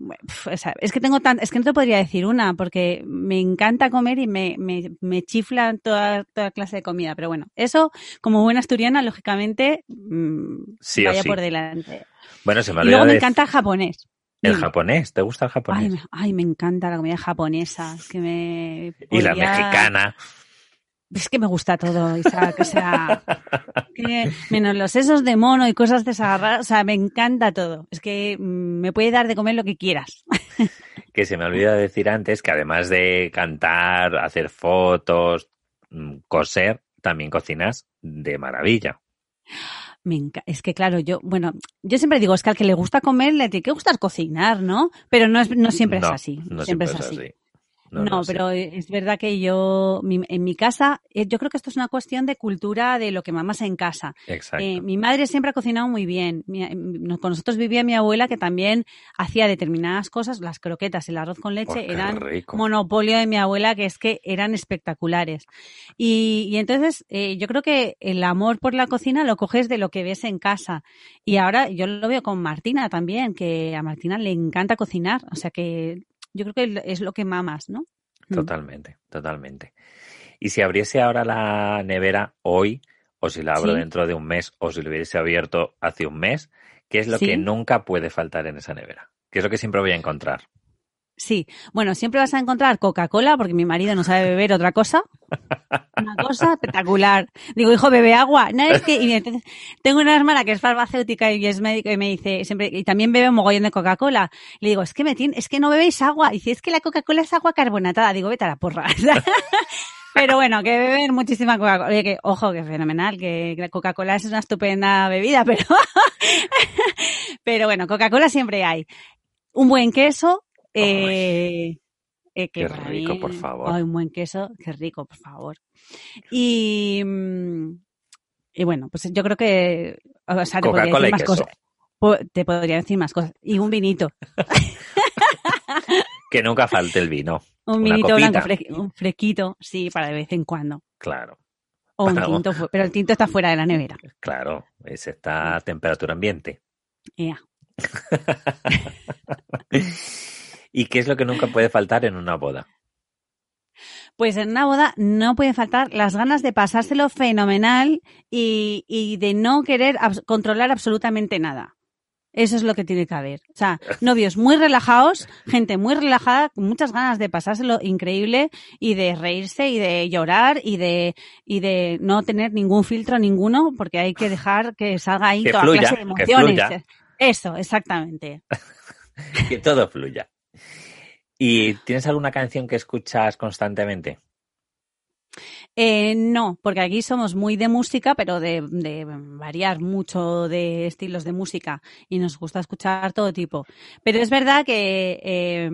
O sea, es que tengo tan, es que no te podría decir una, porque me encanta comer y me, me, me chifla toda, toda clase de comida. Pero bueno, eso, como buena asturiana, lógicamente, mm, Sí vaya sí. por delante. Bueno, se me Y luego me encanta el japonés. el japonés. ¿Te gusta el japonés? ay, me encanta la comida japonesa. Es que me. y la mexicana. Es que me gusta todo, Isaac. O sea, que menos los sesos de mono y cosas de esas raras, O sea, me encanta todo. Es que mm, me puede dar de comer lo que quieras. Que se me olvidó decir antes que además de cantar, hacer fotos, mm, coser, también cocinas de maravilla. Me es que claro, yo, bueno, yo siempre digo, es que al que le gusta comer le tiene que gustar cocinar, ¿no? Pero no, es, no siempre No, es así. No siempre, es así. No, No, no, sí. pero es verdad que yo, mi- en mi casa, eh, yo creo que esto es una cuestión de cultura de lo que mamas en casa. Exacto. Eh, mi madre siempre ha cocinado muy bien. Mi- no- con nosotros vivía mi abuela que también hacía determinadas cosas, las croquetas, el arroz con Oh, leche, qué eran rico. monopolio de mi abuela, que es que eran espectaculares. Y, y entonces eh, yo creo que el amor por la cocina lo coges de lo que ves en casa. Y ahora yo lo veo con Martina también, que a Martina le encanta cocinar. O sea que yo creo que es lo que mamas, ¿no? Mm. Totalmente, totalmente. Y si abriese ahora la nevera hoy, o si la abro Sí. dentro de un mes, o si lo hubiese abierto hace un mes, ¿qué es lo Sí. que nunca puede faltar en esa nevera? ¿Qué es lo que siempre voy a encontrar? Sí, bueno, siempre vas a encontrar Coca-Cola porque mi marido no sabe beber otra cosa. Una cosa espectacular. Digo, hijo, bebe agua. No, es que, y entonces, tengo una hermana que es farmacéutica y es médico y me dice, siempre, y también bebe un mogollón de Coca-Cola. Le digo, es que me tiene, es que no bebéis agua. Y dice, es que la Coca-Cola es agua carbonatada. Digo, vete a la porra. Pero bueno, que beben muchísima Coca-Cola. Oye, que, ojo, que fenomenal, que la Coca-Cola es una estupenda bebida, pero, pero bueno, Coca-Cola siempre hay. Un buen queso, eh, eh, que Qué para rico, mí- por favor. Ay, un buen queso, qué rico, por favor. Y, mm, y bueno, pues yo creo que, o sea, te podría decir más queso. cosas. Te podría decir más cosas. Y un vinito. Que nunca falte el vino. Un Una vinito blanco, fre- un fresquito, sí, para de vez en cuando. Claro, O un tinto, pero el tinto está fuera de la nevera. claro. Es esta temperatura ambiente. Ea. ¿Y qué es lo que nunca puede faltar en una boda? Pues en una boda no pueden faltar las ganas de pasárselo fenomenal y, y de no querer abs- controlar absolutamente nada. Eso es lo que tiene que haber. O sea, novios muy relajados, gente muy relajada, con muchas ganas de pasárselo increíble y de reírse y de llorar y de, y de no tener ningún filtro ninguno, porque hay que dejar que salga ahí toda clase de emociones. Eso, exactamente. que todo fluya. ¿Y tienes alguna canción que escuchas constantemente? Eh, no, porque aquí somos muy de música, pero de, variar mucho de estilos de música y nos gusta escuchar todo tipo. Pero es verdad que, eh,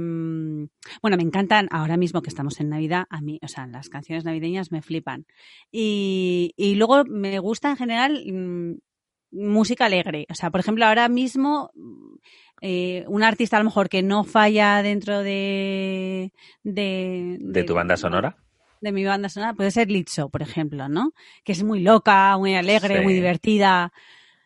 bueno, me encantan ahora mismo que estamos en Navidad, a mí, o sea, las canciones navideñas me flipan. Y, y luego me gusta en general mmm, música alegre. O sea, por ejemplo, ahora mismo eh, un artista a lo mejor que no falla dentro de... ¿De, de, de tu banda sonora? de mi banda sonora puede ser Litso, por ejemplo, ¿no? Que es muy loca, muy alegre, sí. muy divertida.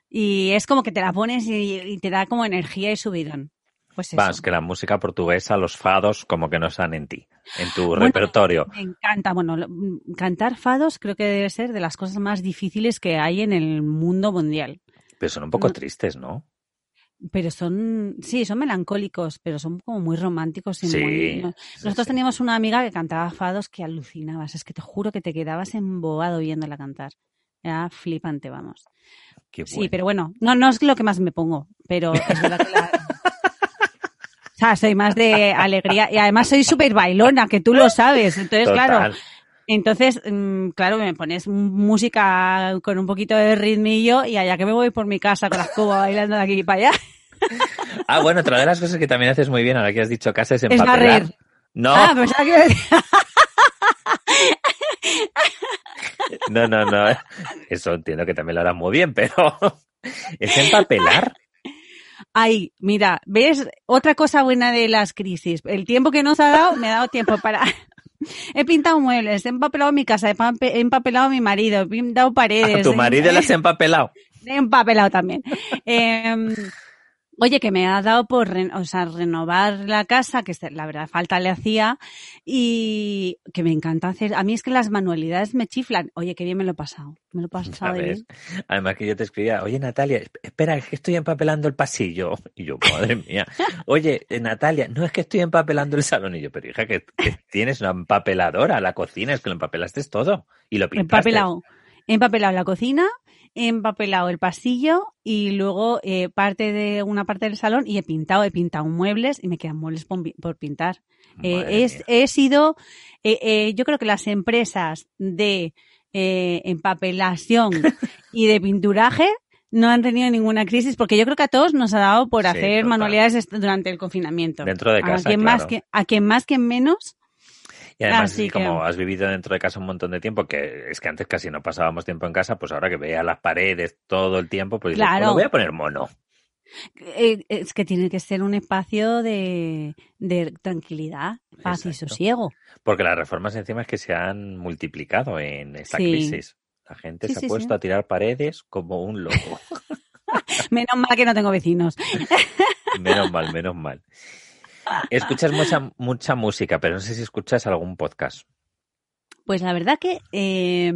Y es como que te la pones y, y te da como energía y subidón. Pues. Vas, que la música portuguesa, los fados, como que no están en ti, en tu bueno, repertorio. Me encanta. Bueno, cantar fados creo que debe ser de las cosas más difíciles que hay en el mundo mundial. Pero son un poco no. tristes, ¿no? pero son, sí, son melancólicos, pero son como muy románticos y sí, muy... Nosotros sí, teníamos una amiga que cantaba fados que alucinabas, es que te juro que te quedabas embobado viéndola cantar. Era flipante, vamos. Bueno. Sí, pero bueno, no, no es lo que más me pongo, pero es verdad que la... O sea, soy más de alegría y además soy súper bailona, que tú lo sabes. Entonces, Total. claro, entonces, mm, claro, me pones música con un poquito de ritmillo y allá que me voy por mi casa con la escoba bailando de aquí y para allá. Ah, bueno, otra de las cosas que también haces muy bien, ahora que has dicho casa, es empapelar. Es no. Ah, pues que... no, no, no. Eso entiendo que también lo harás muy bien, pero es empapelar. Ay, mira, ¿ves? Otra cosa buena de las crisis. El tiempo que nos ha dado, me ha dado tiempo para He pintado muebles, he empapelado mi casa, he empapelado a mi marido, he pintado paredes. ¿A tu marido las he empapelado? He empapelado también. eh, Oye, que me ha dado por o sea, renovar la casa, que la verdad falta le hacía, y que me encanta hacer. A mí es que las manualidades me chiflan. Oye, qué bien me lo he pasado. Me lo he pasado bien. Además que yo te escribía, oye Natalia, espera, es que estoy empapelando el pasillo. Y yo, madre mía. Oye, eh, Natalia, no es que estoy empapelando el salón. Y yo, pero hija, que, que tienes una empapeladora, la cocina, es que lo empapelaste todo. Y lo pintaste. Empapelado. He empapelado la cocina, empapelado el pasillo y luego eh, parte de una parte del salón y he pintado, he pintado muebles y me quedan muebles por, por pintar. Eh, he, he, sido, eh, yo creo que las empresas de eh, empapelación y de pinturaje no han tenido ninguna crisis porque yo creo que a todos nos ha dado por sí, hacer total. manualidades durante el confinamiento. Dentro de casa, a quien claro. más que a quien más que menos y además, Así como que... has vivido dentro de casa un montón de tiempo, que es que antes casi no pasábamos tiempo en casa, pues ahora que veía las paredes todo el tiempo, pues claro. dices, pues voy a poner mono. Eh, es que tiene que ser un espacio de, de tranquilidad, paz Exacto. y sosiego. Porque las reformas encima es que se han multiplicado en esta sí. crisis. La gente sí, se ha puesto a tirar paredes como un loco. menos mal que no tengo vecinos. menos mal, menos mal. Escuchas mucha, mucha música, pero no sé si escuchas algún podcast. Pues la verdad que eh,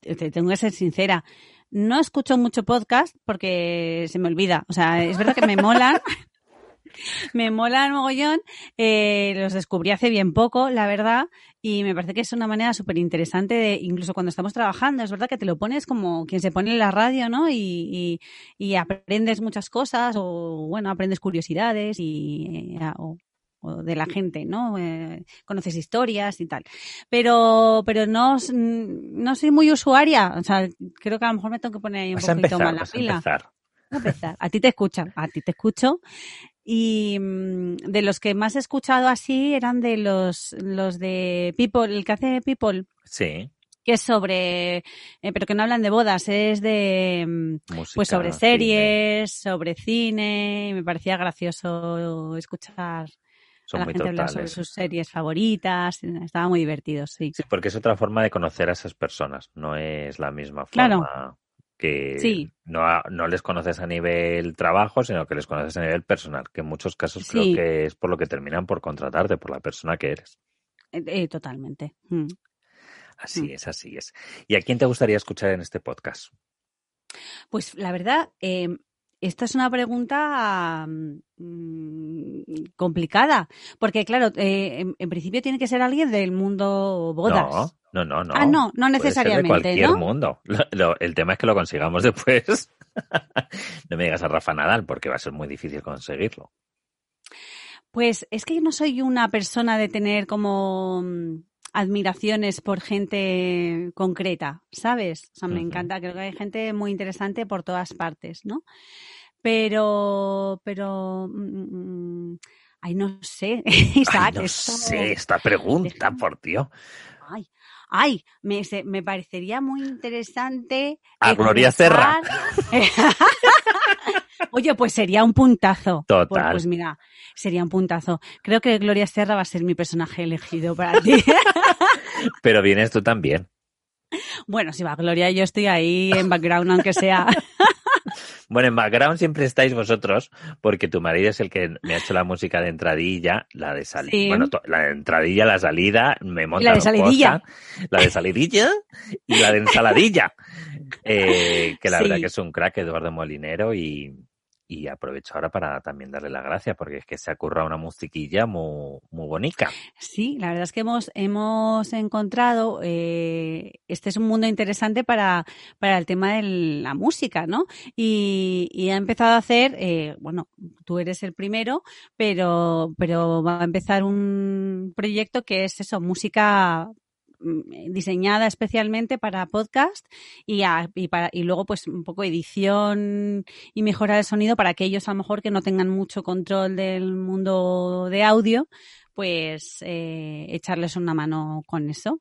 te tengo que ser sincera. No escucho mucho podcast porque se me olvida. O sea, es verdad que me molan. me molan mogollón. Eh, los descubrí hace bien poco, la verdad. Y me parece que es una manera súper interesante incluso cuando estamos trabajando, es verdad que te lo pones como quien se pone en la radio, ¿no? Y, y, y aprendes muchas cosas o, bueno, aprendes curiosidades y, eh, o de la gente, ¿no? Eh, conoces historias y tal. Pero, pero no, no soy muy usuaria. O sea, creo que a lo mejor me tengo que poner ahí un vas poquito más la pila. A empezar. A empezar. A ti te escuchan, a ti te escucho. Y mm, de los que más he escuchado así eran de los, los de People, el que hace People. Sí que es sobre, eh, pero que no hablan de bodas, es de, mm, Música, pues sobre series, cine. sobre cine, me parecía gracioso escuchar son la muy gente sobre sus series favoritas, estaba muy divertido, sí. Sí, porque es otra forma de conocer a esas personas, no es la misma forma claro. que sí. no, no les conoces a nivel trabajo, sino que les conoces a nivel personal, que en muchos casos sí. creo que es por lo que terminan por contratarte, por la persona que eres. Eh, eh, totalmente. Mm. Así mm. es, así es. ¿Y a quién te gustaría escuchar en este podcast? Pues la verdad, eh, esto es una pregunta mm, complicada, porque claro, eh, en, principio tiene que ser alguien del mundo bodas. No, no, no. Ah, no, no necesariamente. de cualquier mundo. el tema es que lo consigamos después. no me digas a Rafa Nadal, porque va a ser muy difícil conseguirlo. Pues es que yo no soy una persona de tener como mm, admiraciones por gente concreta, ¿sabes? O sea, me encanta, creo que hay gente muy interesante por todas partes, ¿no? Pero, pero, mm, mm, ay, no sé, Isaac. no sé, esta pregunta, por Dios. Ay, ay, me, me parecería muy interesante. A Gloria Serra. Oye, pues sería un puntazo. Total. Pues, pues, mira, sería un puntazo. Creo que Gloria Serra va a ser mi personaje elegido para ti. Pero vienes tú también. Bueno, si va Gloria, yo estoy ahí en background, aunque sea. Bueno, en background siempre estáis vosotros, porque tu marido es el que me ha hecho la música de entradilla, la de salida. Bueno, la de entradilla, la salida, me monta la de salidilla. la de salidilla y la de ensaladilla. Eh, que la verdad que es un crack, Eduardo Molinero, y, y aprovecho ahora para también darle la gracia porque es que se ha currado una musiquilla muy, muy bonita. Sí, la verdad es que hemos, hemos encontrado, eh, este es un mundo interesante para, para el tema de la música, ¿no? Y, ha empezado a hacer, eh, bueno, tú eres el primero, pero, pero va a empezar un proyecto que es eso, música diseñada especialmente para podcast y, y, para, y luego pues un poco edición y mejora del sonido para aquellos a lo mejor que no tengan mucho control del mundo de audio, pues eh, echarles una mano con eso.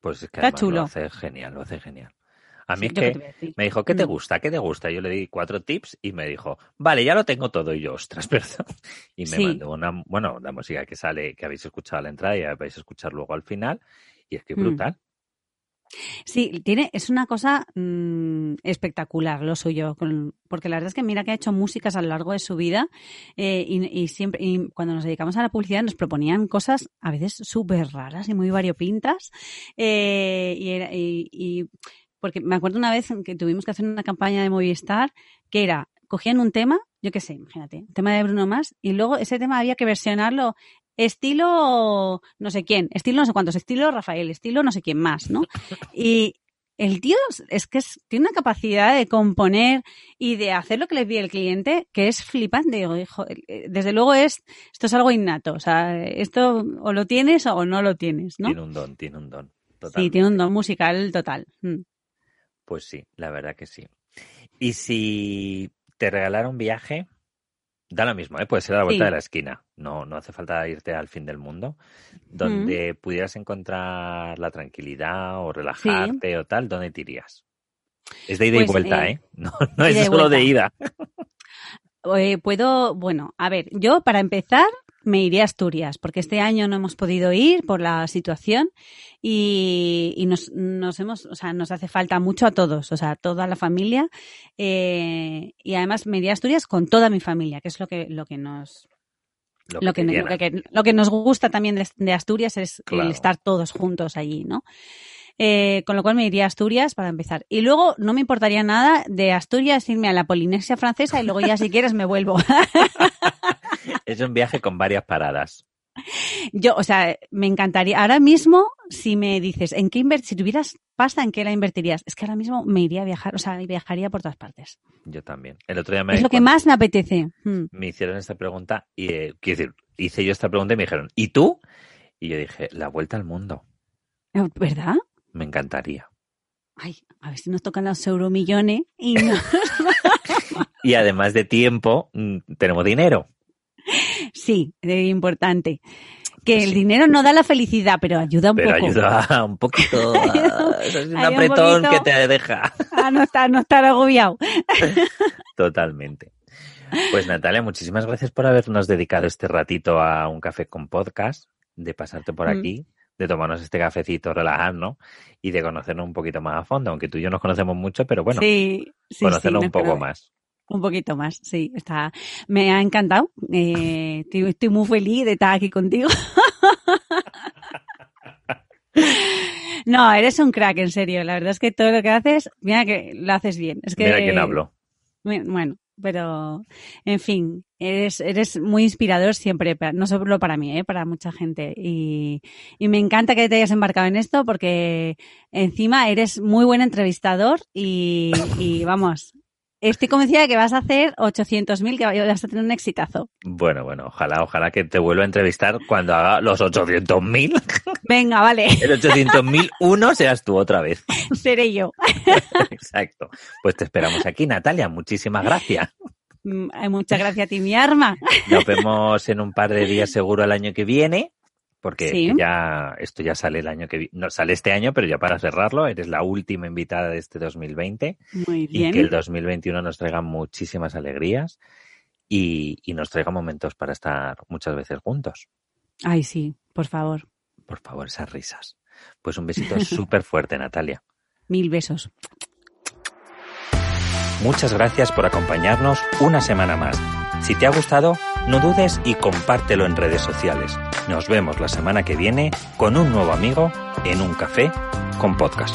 Pues es que lo hace genial, lo hace genial. A mí es que me dijo, ¿qué te mm. gusta? ¿Qué te gusta? Yo le di cuatro tips y me dijo, vale, ya lo tengo todo. Y yo, ostras, perdón. Y me mandó una, bueno, la música que sale, que habéis escuchado a la entrada y vais a escuchar luego al final. Y es que mm. brutal. Sí, tiene, es una cosa mm, espectacular lo suyo, porque la verdad es que mira que ha hecho músicas a lo largo de su vida eh, y, siempre y cuando nos dedicamos a la publicidad nos proponían cosas a veces súper raras y muy variopintas eh, y, y, porque me acuerdo una vez que tuvimos que hacer una campaña de Movistar que era cogían un tema, yo qué sé, imagínate, tema de Bruno Más, y luego ese tema había que versionarlo estilo no sé quién, estilo no sé cuántos, estilo Rafael, estilo no sé quién más, ¿no? Y el tío es que tiene una capacidad de componer y de hacer lo que le pide el cliente que es flipante. Desde luego es, esto es algo innato, o sea, esto o lo tienes o no lo tienes, ¿no? Tiene un don, tiene un don. Sí, tiene un don musical total. Mm. Pues sí, la verdad que sí. Y si te regalara un viaje, Da lo mismo, ¿eh? puede ser a la vuelta de la esquina. No, no hace falta irte al fin del mundo. Donde pudieras encontrar la tranquilidad o relajarte o tal, ¿dónde te irías? Es de ida y pues, vuelta, ¿eh? ¿eh? No, no es solo de ida. Eh, puedo, bueno, a ver, yo para empezar me iría a Asturias, porque este año no hemos podido ir por la situación y, nos, nos, hemos, o sea, nos hace falta mucho a todos, o sea, a toda la familia. Eh, y además me iría a Asturias con toda mi familia, que es lo que, lo que nos, lo que, lo que, nos gusta también de, Asturias es el estar todos juntos allí, ¿no? Eh, con lo cual me iría a Asturias para empezar. Y luego no me importaría nada de Asturias irme a la Polinesia francesa y luego ya si quieres me vuelvo. es un viaje con varias paradas. Yo, o sea, me encantaría. Ahora mismo, si me dices, ¿en qué invertir? Si tuvieras pasta, ¿en qué la invertirías? Es que ahora mismo me iría a viajar, o sea, viajaría por todas partes. Yo también. El otro día me. Es lo que más me apetece. Hmm. Me hicieron esta pregunta y, eh, quiero decir, hice yo esta pregunta y me dijeron, ¿y tú? Y yo dije, la vuelta al mundo. ¿Verdad? Me encantaría. Ay, a ver si nos tocan los euromillones y no. y además de tiempo, mm, tenemos dinero. Sí, es importante. Que pues el dinero no da la felicidad, pero ayuda un pero poco. ayuda un poquito. es un apretón que te deja. A no estar, no estar agobiado. Totalmente. Pues Natalia, muchísimas gracias por habernos dedicado este ratito a un café con podcast, de pasarte por mm. aquí, de tomarnos este cafecito, relajarnos y de conocernos un poquito más a fondo, aunque tú y yo nos conocemos mucho, pero bueno, sí, conocernos un poco más. Un poquito más, sí. Está, me ha encantado. Eh, estoy, muy feliz de estar aquí contigo. no, eres un crack, en serio. La verdad es que todo lo que haces, mira que lo haces bien. Es que, mira quién hablo. Bueno, pero en fin, eres, eres muy inspirador siempre, no solo para mí, ¿eh? para mucha gente. Y, y me encanta que te hayas embarcado en esto porque encima eres muy buen entrevistador y, y vamos, Estoy convencida de que vas a hacer 800.000, que vas a tener un exitazo. Bueno, bueno, ojalá, ojalá que te vuelva a entrevistar cuando haga los 800.000. Venga, vale. El 800.000 uno seas tú otra vez. Seré yo. Exacto. Pues te esperamos aquí, Natalia. Muchísimas gracias. Mm, muchas gracias a ti, mi arma. Nos vemos en un par de días seguro el año que viene porque ya esto ya sale el año que no sale este año, pero ya para cerrarlo, eres la última invitada de este 2020 Muy bien. y que el 2021 nos traiga muchísimas alegrías y, y nos traiga momentos para estar muchas veces juntos. Ay, sí, por favor. Por favor, esas risas. Pues un besito súper fuerte, Natalia. Mil besos. Muchas gracias por acompañarnos una semana más. Si te ha gustado, no dudes y compártelo en redes sociales. Nos vemos la semana que viene con un nuevo amigo en un café con podcast.